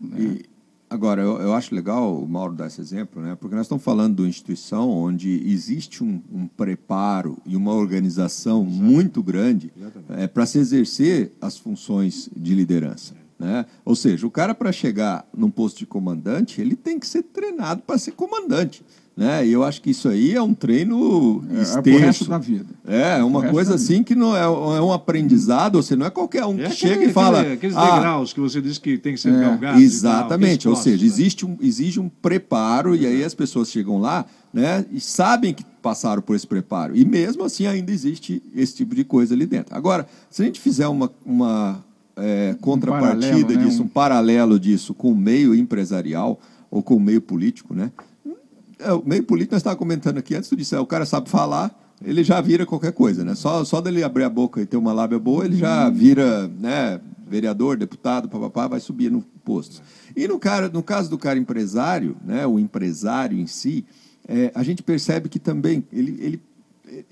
[SPEAKER 2] Uhum.
[SPEAKER 4] né?
[SPEAKER 3] E, agora, eu, eu acho legal o Mauro dar esse exemplo, né? porque nós estamos falando de uma instituição onde existe um, um preparo e uma organização muito grande
[SPEAKER 2] Exatamente.
[SPEAKER 3] para se exercer as funções de liderança. Né? Ou seja, o cara, para chegar num posto de comandante, ele tem que ser treinado para ser comandante. Né? E eu acho que isso aí é um treino
[SPEAKER 4] É, é pro
[SPEAKER 3] extenso.
[SPEAKER 4] resto da vida.
[SPEAKER 3] É,
[SPEAKER 4] O
[SPEAKER 3] uma coisa assim que não é, é um aprendizado, seja, não é qualquer um que
[SPEAKER 2] É
[SPEAKER 3] chega
[SPEAKER 2] aquele-
[SPEAKER 3] e fala.
[SPEAKER 2] aquele- Aqueles
[SPEAKER 3] "Ah,
[SPEAKER 2] degraus que você disse que tem que ser
[SPEAKER 4] É,
[SPEAKER 2] galgados. tal,
[SPEAKER 3] Exatamente, ou seja,
[SPEAKER 2] né?
[SPEAKER 3] existe um, exige um preparo e aí as pessoas chegam lá né, e sabem que passaram por esse preparo. E mesmo assim ainda existe esse tipo de coisa ali dentro. Agora, se a gente fizer uma, uma é, contrapartida
[SPEAKER 4] paralelo, né,
[SPEAKER 3] disso,
[SPEAKER 4] um-
[SPEAKER 3] um paralelo disso com o meio empresarial ou com o meio político, né? É, o meio político, nós estávamos comentando aqui antes, tu disse, é, o cara sabe falar, ele já vira qualquer coisa, né? Só, só dele abrir a boca e ter uma lábia boa, ele já vira, né, vereador, deputado, papapá, vai subir no posto. E no, cara, no caso do cara empresário, né, o empresário em si, é, a gente percebe que também ele, ele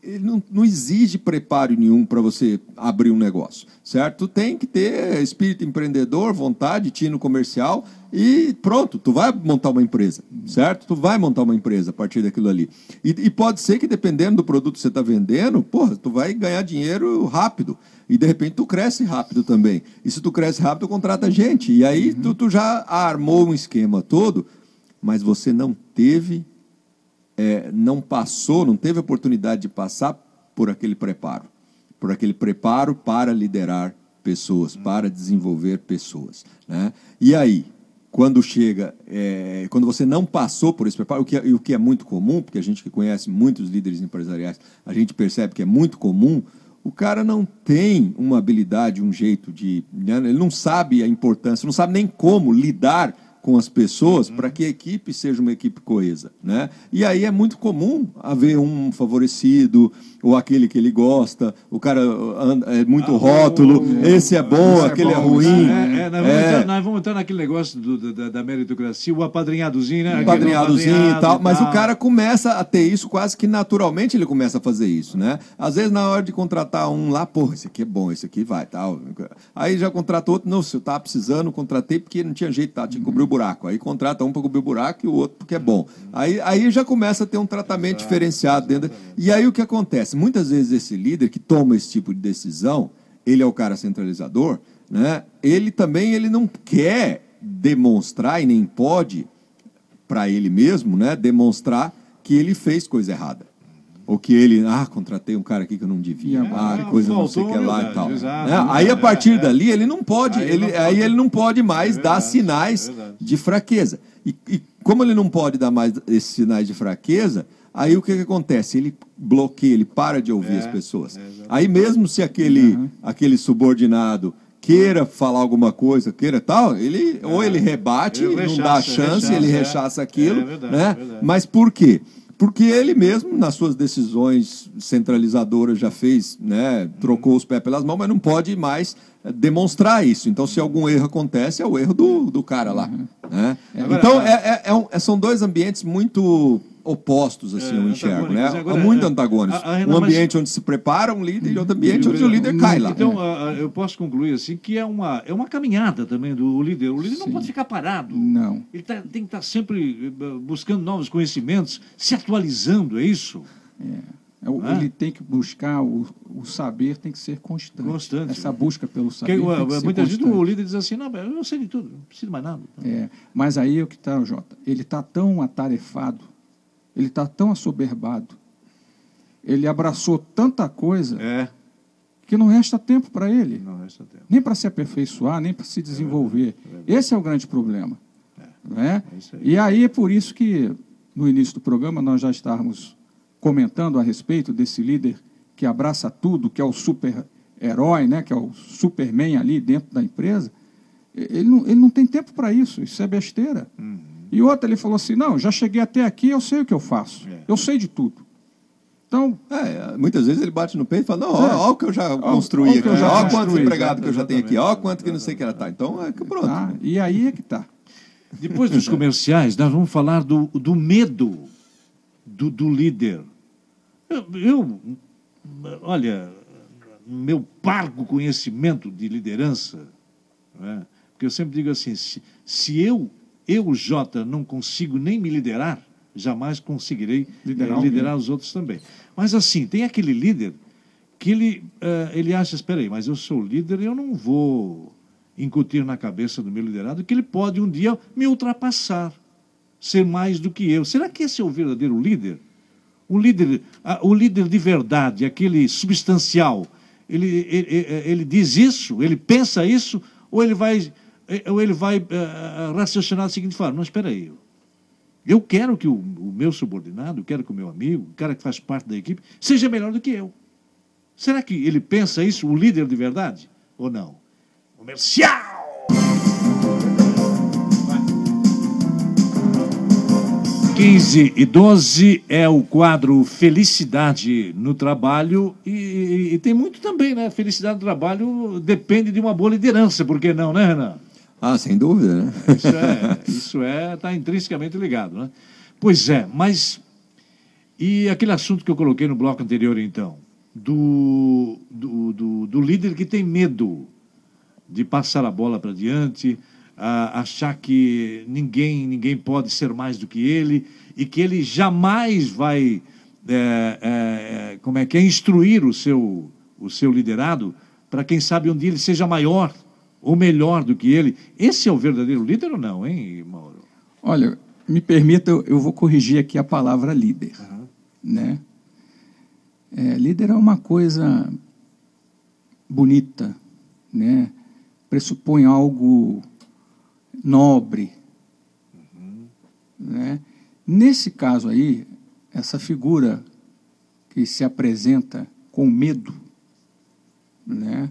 [SPEAKER 3] ele não, não exige preparo nenhum para você abrir um negócio, certo? Tu tem que ter espírito empreendedor, vontade, tino comercial e pronto, tu vai montar uma empresa, certo? Tu vai montar uma empresa a partir daquilo ali. E, e pode ser que dependendo do produto que você está vendendo, porra, tu vai ganhar dinheiro rápido. E de repente tu cresce rápido também. E se tu cresce rápido, tu contrata gente. E aí tu, tu já armou um esquema todo, mas você não teve é, não passou, não teve oportunidade de passar por aquele preparo, por aquele preparo para liderar pessoas, para desenvolver pessoas. Né? E aí, quando chega, é, quando você não passou por esse preparo, o que, é, o que é muito comum, porque a gente que conhece muitos líderes empresariais, a gente percebe que é muito comum, o cara não tem uma habilidade, um jeito de. Né? Ele não sabe a importância, não sabe nem como lidar com as pessoas para que a equipe seja uma equipe coesa, né? E aí é muito comum haver um favorecido ou aquele que ele gosta, o cara é muito ah, rótulo, esse é bom, esse é aquele é, bom, é ruim.
[SPEAKER 2] É, é, nós, vamos é. entrar, nós, vamos entrar, naquele negócio do, da, da, meritocracia, o apadrinhadozinho, né?
[SPEAKER 3] O apadrinhadozinho e tal, mas o cara começa a ter isso quase que naturalmente ele começa a fazer isso, né? Às vezes na hora de contratar um lá, porra, esse aqui é bom, esse aqui vai, tal. Aí já contrata outro, não, se eu tava precisando, contratei porque não tinha jeito, tá, tinha que cobrir o buraco. Aí contrata um para cobrir o buraco e o outro porque é bom. Aí, aí já começa a ter um tratamento diferenciado dentro. E aí o que acontece? Muitas vezes esse líder que toma esse tipo de decisão, ele é o cara centralizador, né? Ele também ele não quer demonstrar e nem pode para ele mesmo, né, demonstrar que ele fez coisa errada. Ou que ele, ah, contratei um cara aqui que eu não devia, é, ah, coisa não sei o que lá e tal. Exato, né? Aí a partir é, dali ele não pode, aí ele, não pode, aí ele não pode mais é dar sinais é de fraqueza. E, e, como ele não pode dar mais esses sinais de fraqueza, aí o que, que acontece? Ele bloqueia, ele para de ouvir as é, pessoas. aí mesmo se aquele, uhum. aquele subordinado queira falar alguma coisa, queira tal, ele ou ele rebate, ele rechaça, não dá chance, rechaça, ele rechaça aquilo, verdade, né? Mas por quê? Porque ele mesmo, nas suas decisões centralizadoras, já fez, né, trocou os pés pelas mãos, mas não pode mais eh, demonstrar isso. Então, se algum erro acontece, é o erro do, do cara lá. Uhum. Né? Então, é, é, é um, é, são dois ambientes muito opostos, assim, é, eu enxergo, né? Agora, muito é, antagônicos. A, a um ambiente mas... onde se prepara um líder e outro ambiente onde o líder cai lá.
[SPEAKER 2] Então, eu posso concluir assim que é uma, é uma caminhada também do líder. O líder Sim. não pode ficar parado.
[SPEAKER 4] Não.
[SPEAKER 2] Ele tá, tem que estar tá sempre eh, buscando novos conhecimentos, se atualizando, é isso?
[SPEAKER 4] É. é ele tem que buscar, o, o saber tem que ser constante. Constante. Essa busca pelo saber. Porque, tem que muitas vezes
[SPEAKER 2] o líder diz assim: não, eu sei de tudo, não preciso mais nada.
[SPEAKER 4] É, mas aí é o que está, Jota. Ele está tão atarefado ele está tão assoberbado. Ele abraçou tanta coisa
[SPEAKER 2] é.
[SPEAKER 4] que não resta tempo para ele.
[SPEAKER 2] Tempo.
[SPEAKER 4] Nem para se aperfeiçoar, nem para se é desenvolver. É Esse é o grande problema. É. Né? Aí. E aí é por isso que, no início do programa, nós já estávamos comentando a respeito desse líder que abraça tudo, que é o super-herói, né? que é o Superman ali dentro da empresa. Ele não, ele não tem tempo para isso, isso é besteira. Uhum. E outra, ele falou assim: não, já cheguei até aqui, eu sei o que eu faço. É. Eu sei de tudo. Então,
[SPEAKER 3] é, muitas vezes ele bate no peito e fala, não, olha é. o que eu já construí aqui, olha quantos empregados que eu já tenho aqui, olha quanto que não sei o que ela tá. Então, é que pronto. Tá,
[SPEAKER 4] e aí é que tá.
[SPEAKER 2] Depois dos comerciais, nós vamos falar do, do medo do, do líder. Eu, eu, olha, meu parco conhecimento de liderança, né? porque eu sempre digo assim, se, se eu eu, Jota, não consigo nem me liderar, jamais conseguirei liderar, liderar os outros também. Mas assim, tem aquele líder que ele, uh, ele acha, espera aí, mas eu sou líder e eu não vou incutir na cabeça do meu liderado que ele pode um dia me ultrapassar, ser mais do que eu. Será que esse é o verdadeiro líder? O líder, uh, o líder de verdade, aquele substancial, ele, ele, ele diz isso, ele pensa isso, ou ele vai é, ou ele vai uh, raciocinar da seguinte forma: não, espera aí. Eu quero que o, o, meu subordinado, quero que o meu amigo, o cara que faz parte da equipe, seja melhor do que eu. Será que ele pensa isso, o líder de verdade? Ou não? Comercial! 15 e 12 é o quadro Felicidade no Trabalho e, e, tem muito também, né? Felicidade no trabalho depende de uma boa liderança, por que não, né, Renan?
[SPEAKER 3] Ah, sem dúvida, né?
[SPEAKER 2] Isso é, isso é, está intrinsecamente ligado, né? Pois é, mas e aquele assunto que eu coloquei no bloco anterior, então, do, do, do, do líder que tem medo de passar a bola para diante, a, achar que ninguém, ninguém pode ser mais do que ele e que ele jamais vai, é, é, como é que é, instruir o seu, o seu liderado para quem sabe um dia ele seja maior ou melhor do que ele. Esse é o verdadeiro líder ou não, hein, Mauro?
[SPEAKER 4] Olha, me permita, eu vou corrigir aqui a palavra líder. Uhum. Né? É, líder é uma coisa bonita, né? pressupõe algo nobre. Uhum. Né? Nesse caso aí, essa figura que se apresenta com medo, né?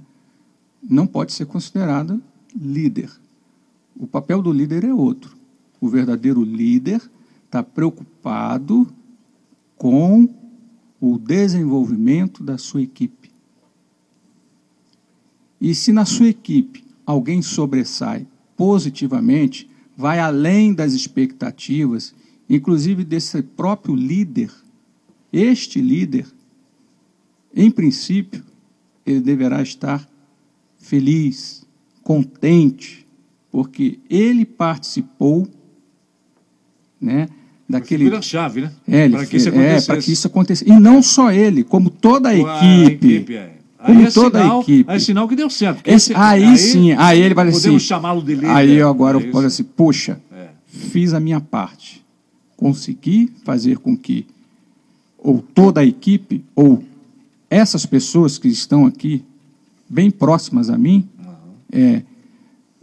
[SPEAKER 4] Não pode ser considerada líder. O papel do líder é outro. O verdadeiro líder está preocupado com o desenvolvimento da sua equipe. E se na sua equipe alguém sobressai positivamente, vai além das expectativas, inclusive desse próprio líder, este líder, em princípio, ele deverá estar feliz, contente, porque ele participou, né, daquele
[SPEAKER 2] Foi a chave, né?
[SPEAKER 4] é,
[SPEAKER 2] para que isso
[SPEAKER 4] é,
[SPEAKER 2] acontecesse.
[SPEAKER 4] para que isso acontecesse. E não só ele, como toda a equipe.
[SPEAKER 2] é.
[SPEAKER 4] Como
[SPEAKER 2] Aí é
[SPEAKER 4] toda a
[SPEAKER 2] sinal,
[SPEAKER 4] equipe.
[SPEAKER 2] Aí é sinal que deu certo.
[SPEAKER 4] Esse- aí, sim, aí ele vai dizer
[SPEAKER 2] Podemos
[SPEAKER 4] assim,
[SPEAKER 2] chamá-lo de líder.
[SPEAKER 4] Aí eu agora
[SPEAKER 2] é
[SPEAKER 4] eu falo assim, poxa,
[SPEAKER 2] É.
[SPEAKER 4] fiz a minha parte. Consegui fazer com que ou toda a equipe ou essas pessoas que estão aqui bem próximas a mim é,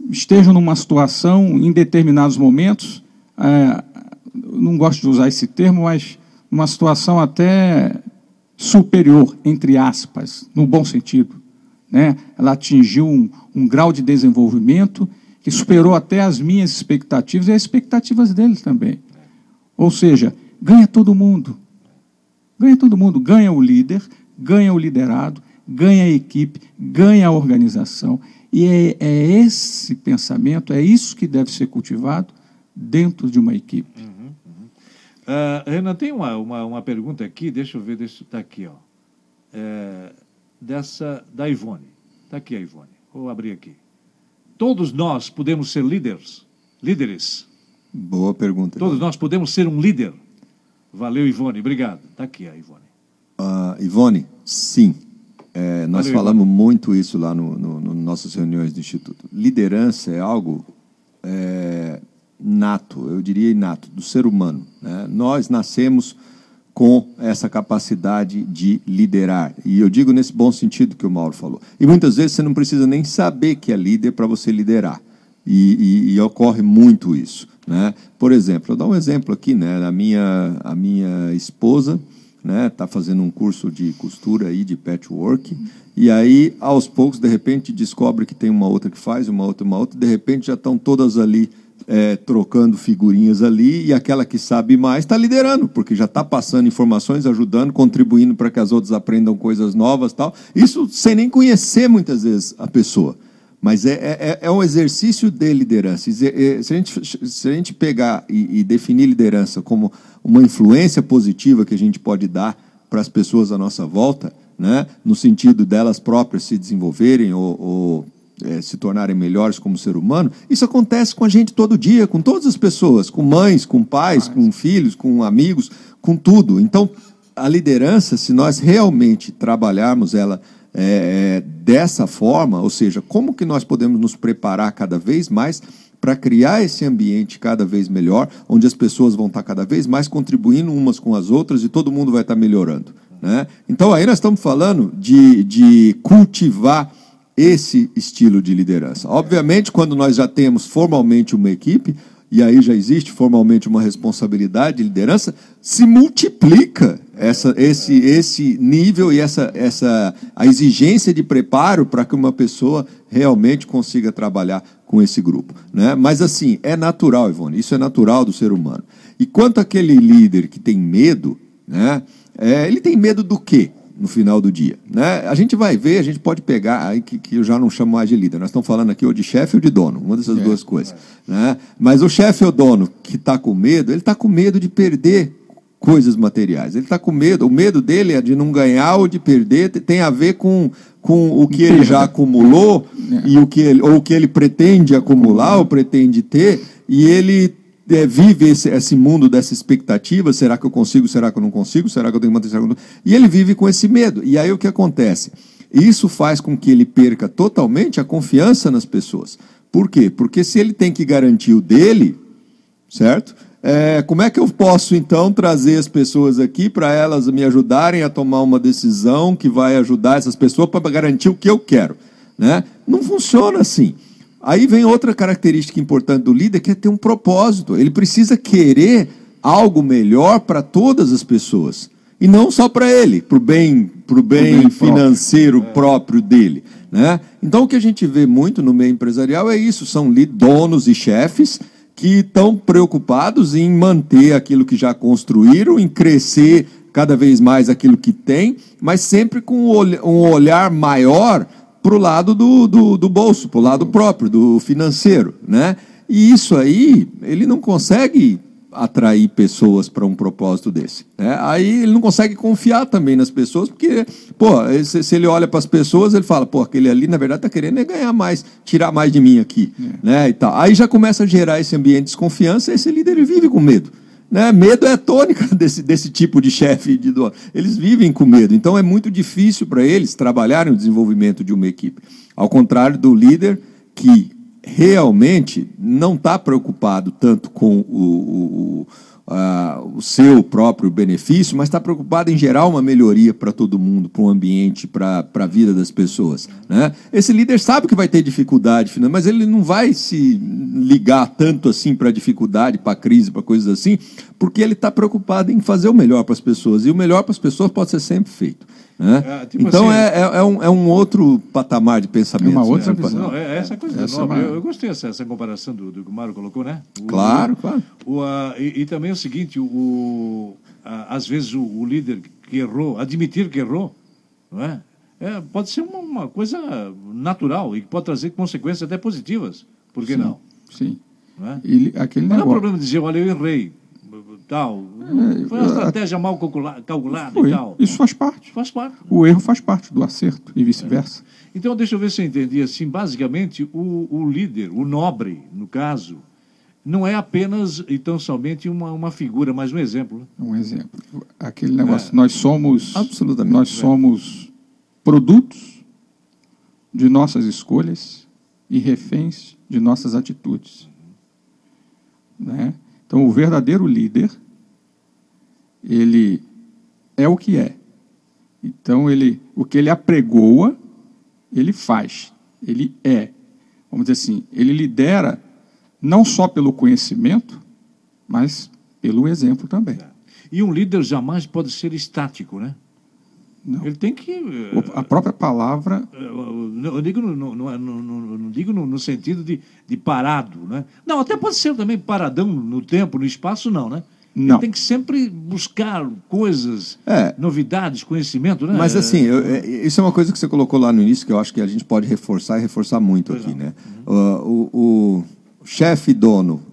[SPEAKER 4] estejam numa situação em determinados momentos, é, não gosto de usar esse termo, mas numa situação até superior, entre aspas, no bom sentido. Né? Ela atingiu um, um grau de desenvolvimento que superou até as minhas expectativas e as expectativas deles também. Ou seja, ganha todo mundo. Ganha todo mundo. Ganha o líder, ganha o liderado, ganha a equipe, ganha a organização. E é, é esse pensamento, é isso que deve ser cultivado dentro de uma equipe.
[SPEAKER 2] Ah, Renan, tem uma, uma, uma pergunta aqui, deixa eu ver, deixa está aqui, ó. É, dessa da Ivone. Está aqui a Ivone. Vou abrir aqui. Todos nós podemos ser líderes? Líderes?
[SPEAKER 3] Boa pergunta.
[SPEAKER 2] Todos nós podemos ser um líder? Valeu, Ivone. Obrigado. Está aqui a Ivone.
[SPEAKER 3] Ah, Ivone, sim. É, nós
[SPEAKER 2] Valeu,
[SPEAKER 3] falamos muito isso lá no, no, no nossas reuniões do Instituto. Liderança é algo é, nato, eu diria inato, do ser humano. né? Nós nascemos com essa capacidade de liderar. E eu digo nesse bom sentido que o Mauro falou. E muitas vezes você não precisa nem saber que é líder para você liderar. E, e- e ocorre muito isso. Né? Por exemplo, eu dou um exemplo aqui, né? A minha, a minha esposa está fazendo um curso de costura aí, de patchwork, e aí, aos poucos, de repente, descobre que tem uma outra que faz, uma outra, uma outra, de repente já estão todas ali é, trocando figurinhas ali, e aquela que sabe mais está liderando, porque já está passando informações, ajudando, contribuindo para que as outras aprendam coisas novas tal. Isso sem nem conhecer muitas vezes a pessoa. Mas é, é, é um exercício de liderança. Exe- é, Se a gente, se a gente pegar e, e definir liderança como uma influência positiva que a gente pode dar para as pessoas à nossa volta, né, no sentido delas próprias se desenvolverem ou, ou, é, se tornarem melhores como ser humano, isso acontece com a gente todo dia, com todas as pessoas, com mães, com pais, com filhos, com amigos, com tudo. Então, a liderança, se nós realmente trabalharmos ela é, é, dessa forma, ou seja, como que nós podemos nos preparar cada vez mais para criar esse ambiente cada vez melhor, onde as pessoas vão estar cada vez mais contribuindo umas com as outras e todo mundo vai estar melhorando. Né? Então aí nós estamos falando de, de cultivar esse estilo de liderança. Obviamente, quando nós já temos formalmente uma equipe, e aí já existe formalmente uma responsabilidade de liderança, se multiplica essa, esse, esse nível e essa, essa a exigência de preparo para que uma pessoa realmente consiga trabalhar com esse grupo. Né? Mas assim, é natural, Ivone, isso é natural do ser humano. E quanto àquele líder que tem medo, né, é, ele tem medo do quê? No final do dia. Né? A gente vai ver, a gente pode pegar, aí que, que eu já não chamo mais de líder, nós estamos falando aqui ou de chefe ou de dono, uma dessas duas coisas. Né? Mas o chefe ou dono que está com medo, ele está com medo de perder coisas materiais. Ele está com medo, o medo dele é de não ganhar ou de perder, tem a ver com, com o que ele já acumulou e o que ele, ou o que ele pretende acumular ou pretende ter, e ele é, vive esse, esse mundo dessa expectativa: será que eu consigo, será que eu não consigo, será que eu tenho que manter. E ele vive com esse medo. E aí o que acontece? Isso faz com que ele perca totalmente a confiança nas pessoas. Por quê? Porque se ele tem que garantir o dele, certo? É, como é que eu posso então trazer as pessoas aqui para elas me ajudarem a tomar uma decisão que vai ajudar essas pessoas para garantir o que eu quero? Né? Não funciona assim. Aí vem outra característica importante do líder, que é ter um propósito. Ele precisa querer algo melhor para todas as pessoas. E não só para ele, para o bem, pro bem, bem financeiro próprio, próprio dele. Né? Então, o que a gente vê muito no meio empresarial é isso: são donos e chefes que estão preocupados em manter aquilo que já construíram, em crescer cada vez mais aquilo que tem, mas sempre com um olhar maior para o lado do, do, do bolso, para o lado próprio, do financeiro. Né? E isso aí, ele não consegue atrair pessoas para um propósito desse. Né? Aí ele não consegue confiar também nas pessoas, porque, pô, se, se ele olha para as pessoas, ele fala, pô, aquele ali, na verdade, está querendo é ganhar mais, tirar mais de mim aqui. É. Né? E tal. Aí já começa a gerar esse ambiente de desconfiança, e esse líder ele vive com medo. Né? Medo é tônica desse, desse tipo de chefe de dono. Eles vivem com medo. Então é muito difícil para eles trabalharem o desenvolvimento de uma equipe. Ao contrário do líder que realmente não está preocupado tanto com o, o, uh, o seu próprio benefício, mas está preocupado em gerar uma melhoria para todo mundo, para o ambiente, para a vida das pessoas. Né? Esse líder sabe que vai ter dificuldade, mas ele não vai se ligar tanto assim para a dificuldade, para a crise, para coisas assim, porque ele está preocupado em fazer o melhor para as pessoas. E o melhor para as pessoas pode ser sempre feito. Né? É, tipo então assim, é, é, é, um, é um outro patamar de pensamento. É
[SPEAKER 2] uma outra né? visão. Não, é, essa coisa essa nobre. É eu, eu, gostei dessa essa comparação do, do que o Mário colocou, né?
[SPEAKER 3] O, claro, claro.
[SPEAKER 2] O, a, e, e, também é o seguinte, o, a, às vezes o, o, líder que errou, admitir que errou, não é? é pode ser uma, uma, coisa natural e pode trazer consequências até positivas. Por que
[SPEAKER 4] sim,
[SPEAKER 2] não?
[SPEAKER 4] Sim.
[SPEAKER 2] Não é?
[SPEAKER 4] Ele, aquele
[SPEAKER 2] Mas
[SPEAKER 4] negócio...
[SPEAKER 2] não é problema dizer, olha, eu errei tal. Foi uma estratégia mal calculada foi. e tal.
[SPEAKER 4] Isso faz parte.
[SPEAKER 2] Faz parte.
[SPEAKER 4] O erro faz parte do acerto e vice-versa. É.
[SPEAKER 2] Então, deixa eu ver se eu entendi assim. Basicamente, o, o líder, o nobre, no caso, não é apenas então somente uma, uma figura, mas um exemplo.
[SPEAKER 4] Um exemplo. Aquele negócio, é. nós somos
[SPEAKER 3] absolutamente
[SPEAKER 4] nós somos produtos de nossas escolhas e reféns de nossas atitudes. Né? Então, o verdadeiro líder, ele é o que é. Então, ele, o que ele apregoa, ele faz. Ele é. Vamos dizer assim, ele lidera não só pelo conhecimento, mas pelo exemplo também.
[SPEAKER 2] E um líder jamais pode ser estático, né?
[SPEAKER 4] Não.
[SPEAKER 2] Ele tem que.
[SPEAKER 4] A própria palavra.
[SPEAKER 2] Eh, eu digo no, no, no, no digo no, sentido de, de parado. Né? Não, até pode ser também paradão no tempo, no espaço, não, né?
[SPEAKER 4] Não.
[SPEAKER 2] Ele tem que sempre buscar coisas, é. novidades, conhecimento, né?
[SPEAKER 3] Mas assim, eu, é, isso é uma coisa que você colocou lá no início que eu acho que a gente pode reforçar e reforçar muito pois aqui, não. né? Uhum. Uh, o, o chefe dono,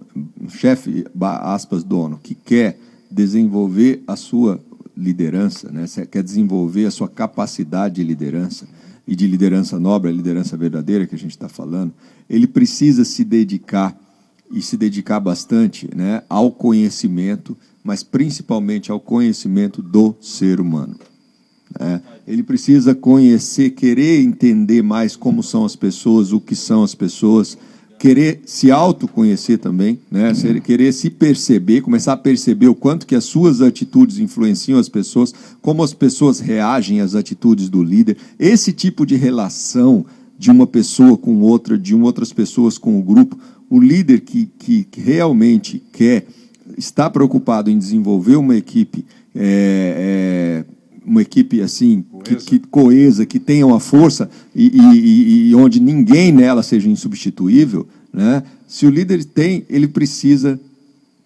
[SPEAKER 3] chefe, aspas, dono, que quer desenvolver a sua liderança, né? Você quer desenvolver a sua capacidade de liderança e de liderança nobre, a liderança verdadeira que a gente está falando, ele precisa se dedicar e se dedicar bastante né, ao conhecimento, mas principalmente ao conhecimento do ser humano. Né? Ele precisa conhecer, querer entender mais como são as pessoas, o que são as pessoas, querer se autoconhecer também, né? Uhum. querer se perceber, começar a perceber o quanto que as suas atitudes influenciam as pessoas, como as pessoas reagem às atitudes do líder. Esse tipo de relação de uma pessoa com outra, de outras pessoas com o grupo, o líder que, que, que realmente quer, está preocupado em desenvolver uma equipe é, é, uma equipe assim coesa. Que, que, coesa, que tenha uma força e, e, e, onde ninguém nela seja insubstituível, né? Se o líder tem, ele precisa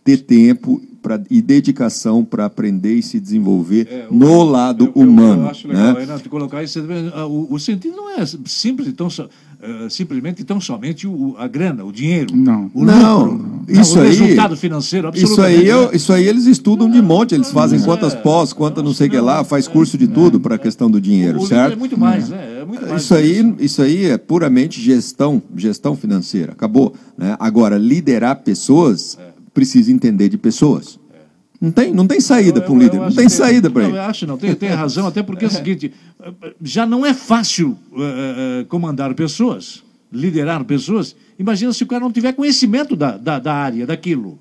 [SPEAKER 3] ter tempo pra, e dedicação para aprender e se desenvolver é, o, no lado eu, humano. Eu,
[SPEAKER 2] acho legal, né? Renato, colocar isso. O, o sentido não é simples, então uh, simplesmente tão somente o, a grana, o dinheiro,
[SPEAKER 4] não.
[SPEAKER 2] o
[SPEAKER 3] não, lucro,
[SPEAKER 2] isso
[SPEAKER 3] o
[SPEAKER 2] aí, resultado financeiro,
[SPEAKER 3] Isso aí, eu, isso aí eles estudam de monte, eles fazem é, quantas pós, quantas não sei o que lá, faz curso de tudo para a questão do dinheiro,
[SPEAKER 2] o,
[SPEAKER 3] certo?
[SPEAKER 2] É muito mais, né? É muito mais
[SPEAKER 3] isso aí, isso aí é puramente gestão, gestão financeira, acabou. Né? Agora, liderar pessoas é. precisa entender de pessoas. Não tem, não tem saída para um líder, não tem saída para ele.
[SPEAKER 2] Eu acho não, tem, tem razão, até porque é o seguinte, já não é fácil uh, uh, comandar pessoas, liderar pessoas. Imagina se o cara não tiver conhecimento da, da, da área, daquilo.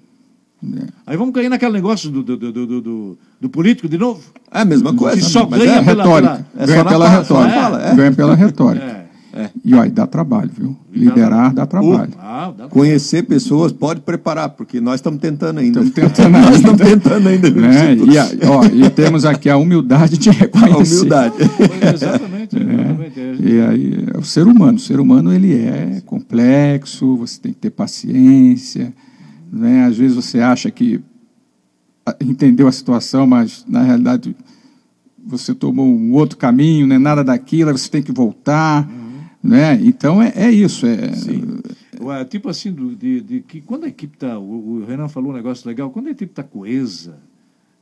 [SPEAKER 2] É. Aí vamos cair naquele negócio do, do, do, do, do político de novo.
[SPEAKER 3] É a mesma coisa.
[SPEAKER 2] Que só ganha é
[SPEAKER 4] pela, retórica.
[SPEAKER 3] Pela... É
[SPEAKER 4] ganha pela
[SPEAKER 3] retórica.
[SPEAKER 4] É. Ganha pela retórica. É. É. E olha, dá trabalho, viu? Liderar dá trabalho.
[SPEAKER 3] Ah, dá Conhecer pessoas pode preparar, porque nós estamos tentando ainda.
[SPEAKER 4] Estamos tentando ainda.
[SPEAKER 3] nós estamos tentando ainda.
[SPEAKER 4] Né? E, ó, e temos aqui a humildade de reconhecer. A
[SPEAKER 3] humildade.
[SPEAKER 2] Exatamente. exatamente.
[SPEAKER 4] É. E aí, o ser humano. O ser humano ele é complexo, você tem que ter paciência. Né? Às vezes você acha que ah, entendeu a situação, mas na realidade você tomou um outro caminho, não é nada daquilo, você tem que voltar. Uhum. Né? Então é, é isso. É,
[SPEAKER 2] Ué, tipo assim, do, de, de, que quando a equipe está. O, o, Renan falou um negócio legal, quando a equipe está coesa,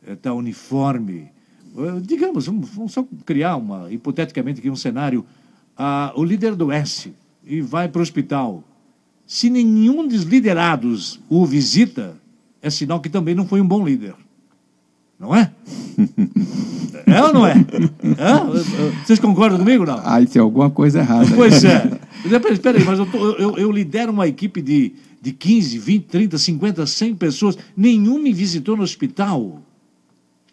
[SPEAKER 2] está uniforme, digamos, vamos, vamos, só criar uma, hipoteticamente aqui um cenário, ah, o líder do S e vai para o hospital. Se nenhum dos liderados o visita, é sinal que também não foi um bom líder. Não é? é ou não é? é? Vocês concordam comigo não?
[SPEAKER 4] Aí tem alguma coisa errada.
[SPEAKER 2] Pois é. Espera aí, mas eu, tô, eu, eu, lidero uma equipe de, de 15, 20, 30, 50, 100 pessoas. Nenhum me visitou no hospital.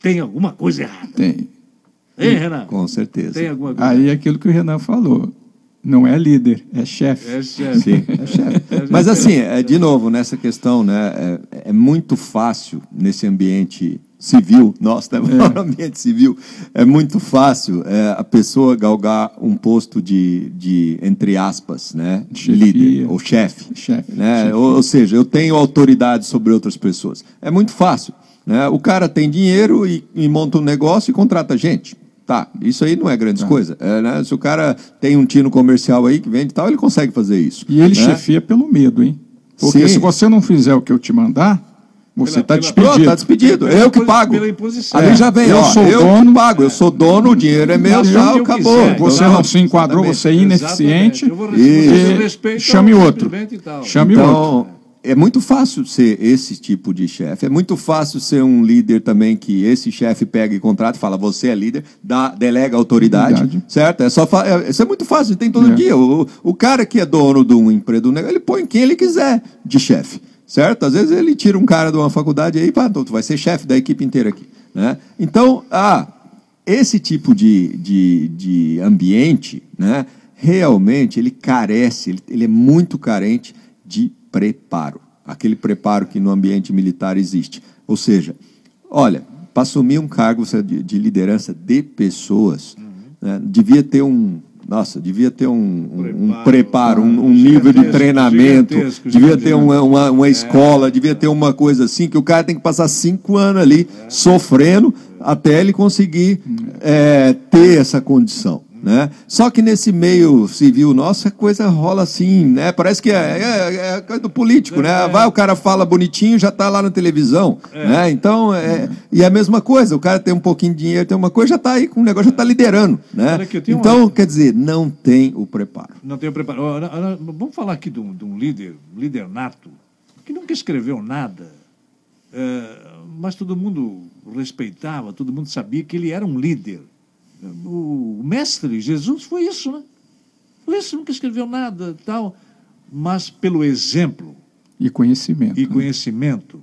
[SPEAKER 2] Tem alguma coisa errada.
[SPEAKER 4] Tem.
[SPEAKER 2] Hein, Renan?
[SPEAKER 3] Com certeza.
[SPEAKER 4] Tem alguma coisa Aí é aquilo que o Renan falou. Não é líder, é chefe.
[SPEAKER 2] É chefe.
[SPEAKER 3] Sim, é chefe. Mas assim, é, de novo, nessa questão, né, é, é muito fácil nesse ambiente civil, nós temos é. ambiente civil, é muito fácil é, a pessoa galgar um posto de, de entre aspas, né, líder ou chefe,
[SPEAKER 4] chefe,
[SPEAKER 3] né, ou, ou, seja, eu tenho autoridade sobre outras pessoas. É muito fácil, né? O cara tem dinheiro e, e monta um negócio e contrata gente. Tá, isso aí não é grande tá. coisa. É, né? Se o cara tem um tino comercial aí que vende e tal, ele consegue fazer isso.
[SPEAKER 4] E ele né? chefia pelo medo, hein? Porque Sim. se você não fizer o que eu te mandar, você está despedido.
[SPEAKER 3] Está despedido. eu que pago. Pela
[SPEAKER 2] imposição.
[SPEAKER 3] Ali já vem,
[SPEAKER 4] eu
[SPEAKER 3] ó,
[SPEAKER 4] sou
[SPEAKER 3] eu
[SPEAKER 4] dono,
[SPEAKER 3] pago, eu sou dono, o dinheiro é meu, tal, acabou.
[SPEAKER 4] Quiser. Você não, não se enquadrou, você é ineficiente. E... Chame outro. Chame então, outro
[SPEAKER 3] é muito fácil ser esse tipo de chefe. É muito fácil ser um líder também que esse chefe pega e contrata e fala: você é líder, dá, delega autoridade, Verdade. certo? É só é, isso é muito fácil, tem todo é. dia. O, o cara que é dono de um emprego, ele põe quem ele quiser de chefe, certo? Às vezes ele tira um cara de uma faculdade aí, pá, tu vai ser chefe da equipe inteira aqui, né? Então, ah, esse tipo de, de, de ambiente, né? Realmente ele carece, ele, ele é muito carente de preparo. Aquele preparo que no ambiente militar existe. Ou seja, olha, para assumir um cargo de, de liderança de pessoas, uhum. né, devia ter um. Nossa, devia ter um, um, um preparo, um, um nível de treinamento, gigantesco, devia ter uma, uma, uma escola, é, devia ter uma coisa assim, que o cara tem que passar cinco anos ali é. sofrendo até ele conseguir é, ter essa condição. Né? Só que nesse meio civil nosso a coisa rola assim, né? Parece que é, é, é coisa do político, né? É. Vai, o cara fala bonitinho, já está lá na televisão, é. né? Então, é, e é a mesma coisa, o cara tem um pouquinho de dinheiro, tem uma coisa, já está aí com o negócio, já está liderando, né? Então, uma... quer dizer, não tem o preparo.
[SPEAKER 2] Não tem o preparo. Vamos falar aqui de um, de um líder, um líder nato, que nunca escreveu nada, é, mas todo mundo respeitava, todo mundo sabia que ele era um líder o mestre Jesus foi isso, né? Foi isso, nunca escreveu nada, tal, mas pelo exemplo
[SPEAKER 4] e conhecimento,
[SPEAKER 2] e né? conhecimento,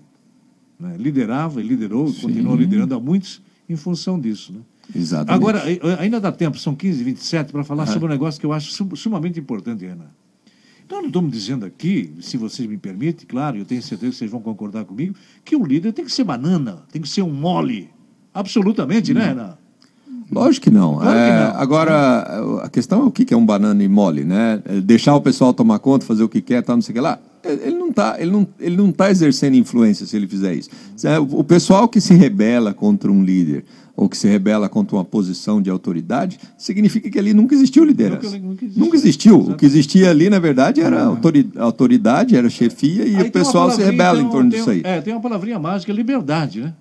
[SPEAKER 2] né? liderava e liderou, e continuou liderando a muitos em função disso, né?
[SPEAKER 3] Exatamente.
[SPEAKER 2] Agora, ainda dá tempo, são 15, 27, para falar ah. sobre um negócio que eu acho sumamente importante, Renan. Então, não estamos dizendo aqui, se vocês me permitem, claro, eu tenho certeza que vocês vão concordar comigo, que o líder tem que ser banana, tem que ser um mole. Absolutamente, né, hum. Renan?
[SPEAKER 3] Lógico que não. Claro é, que não. Agora, a questão é o que é um banana e mole, né? É deixar o pessoal tomar conta, fazer o que quer, tal, não sei o que lá. Ele não está ele não, ele não tá exercendo influência se ele fizer isso. O pessoal que se rebela contra um líder ou que se rebela contra uma posição de autoridade, significa que ali nunca existiu liderança. Nunca, nunca existiu. Nunca existiu. O que existia ali, na verdade, era autoridade, era chefia e aí o pessoal se rebela então, em torno disso aí.
[SPEAKER 2] É, tem uma palavrinha mágica, liberdade, né?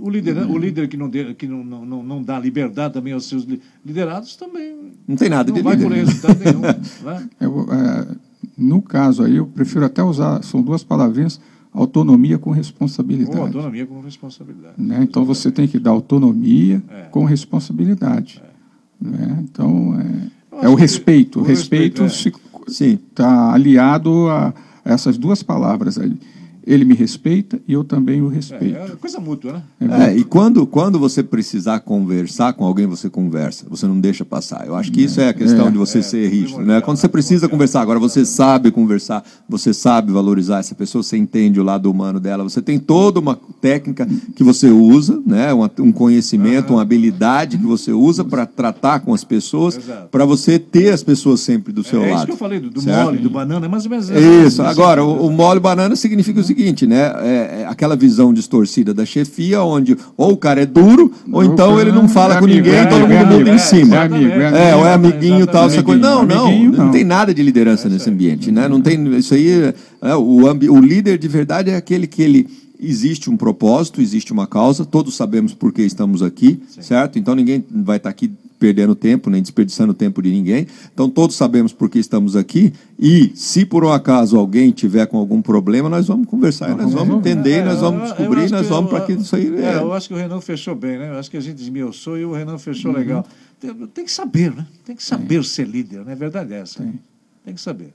[SPEAKER 2] O líder, o líder que, não, que não, não, não dá liberdade também aos seus liderados também.
[SPEAKER 3] Não tem nada
[SPEAKER 2] não
[SPEAKER 3] de
[SPEAKER 2] vai
[SPEAKER 3] líder.
[SPEAKER 2] por resultado nenhum. Né?
[SPEAKER 4] Eu, é, no caso aí, eu prefiro até usar, são duas palavrinhas, autonomia com responsabilidade. Ou
[SPEAKER 2] autonomia com responsabilidade.
[SPEAKER 4] Né? Então você tem que dar autonomia é. com responsabilidade. É. Né? Então é, é o respeito. O respeito está é. aliado a essas duas palavras aí. Ele me respeita e eu também o respeito. É,
[SPEAKER 2] é coisa mútua, né?
[SPEAKER 3] É, é, e quando, quando você precisar conversar com alguém, você conversa. Você não deixa passar. Eu acho que isso é a questão é, de você é, ser rígido. Né? Quando você precisa conversar, agora você sabe conversar, você sabe valorizar essa pessoa, você entende o lado humano dela, você tem toda uma técnica que você usa, né? um conhecimento, uma habilidade que você usa para tratar com as pessoas, para você ter as pessoas sempre do seu
[SPEAKER 2] é,
[SPEAKER 3] lado. É
[SPEAKER 2] isso que eu falei, do, do mole, do banana, é mais ou menos
[SPEAKER 3] isso. Agora, o, o mole banana significa o seguinte seguinte, né? É, é aquela visão distorcida da chefia, onde ou o cara é duro, ou então ele não fala com ninguém, todo mundo muda em cima.
[SPEAKER 4] É amigo, é amigo.
[SPEAKER 3] É, ou é amiguinho tal, essa coisa. Não, não, não
[SPEAKER 4] não.
[SPEAKER 3] tem nada de liderança nesse ambiente, né? Não tem isso aí. é, o, ambi- o líder de verdade é aquele que ele existe um propósito, existe uma causa. Todos sabemos por que estamos aqui, certo? Então ninguém vai estar aqui perdendo tempo nem desperdiçando tempo de ninguém. Então todos sabemos por que estamos aqui e se por um acaso alguém tiver com algum problema, nós vamos conversar, nós vamos entender, nós vamos
[SPEAKER 2] É, eu
[SPEAKER 3] descobrir, nós vamos para que isso aí.
[SPEAKER 2] É,
[SPEAKER 3] é,
[SPEAKER 2] eu acho que o Renan fechou bem, né? Eu acho que a gente esmiuçou e o Renan fechou
[SPEAKER 3] Uhum.
[SPEAKER 2] legal. Tem, tem que saber, né? Tem que saber ser líder, né? Verdade é essa.
[SPEAKER 4] Tem.
[SPEAKER 2] Tem que saber.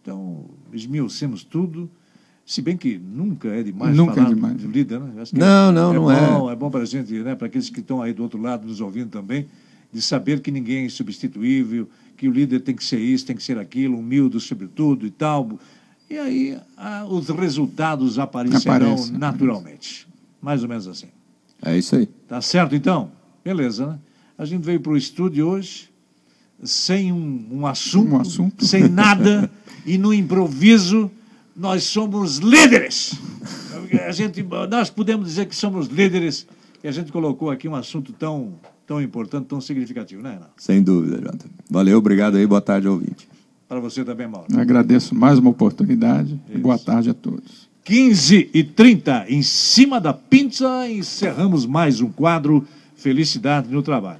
[SPEAKER 2] Então, esmiucemos tudo. Se bem que nunca é demais
[SPEAKER 4] Nunca é
[SPEAKER 2] falar
[SPEAKER 4] demais.
[SPEAKER 2] do líder, né?
[SPEAKER 3] Não, não, não é.
[SPEAKER 2] bom, é. bom para a gente, né? Para aqueles que estão aí do outro lado nos ouvindo também, de saber que ninguém é insubstituível, que o líder tem que ser isso, tem que ser aquilo, humilde sobretudo e tal. E aí ah, os resultados aparecerão
[SPEAKER 4] Aparece,
[SPEAKER 2] naturalmente. Mais ou menos assim.
[SPEAKER 3] é isso aí.
[SPEAKER 2] Tá certo, então? Beleza, né? A gente veio para o estúdio hoje sem um, um assunto,
[SPEAKER 4] Um assunto.
[SPEAKER 2] sem nada, e no improviso nós somos líderes. A gente, nós podemos dizer que somos líderes e a gente colocou aqui um assunto tão, tão importante, tão significativo, né, Renan?
[SPEAKER 3] Sem dúvida, Jota. Valeu, obrigado aí, boa tarde, ouvinte.
[SPEAKER 2] Para você também, Mauro.
[SPEAKER 4] Agradeço mais uma oportunidade e
[SPEAKER 2] Isso.
[SPEAKER 4] boa tarde a todos.
[SPEAKER 2] 15 e 30, em cima da pizza, encerramos mais um quadro Felicidade no Trabalho.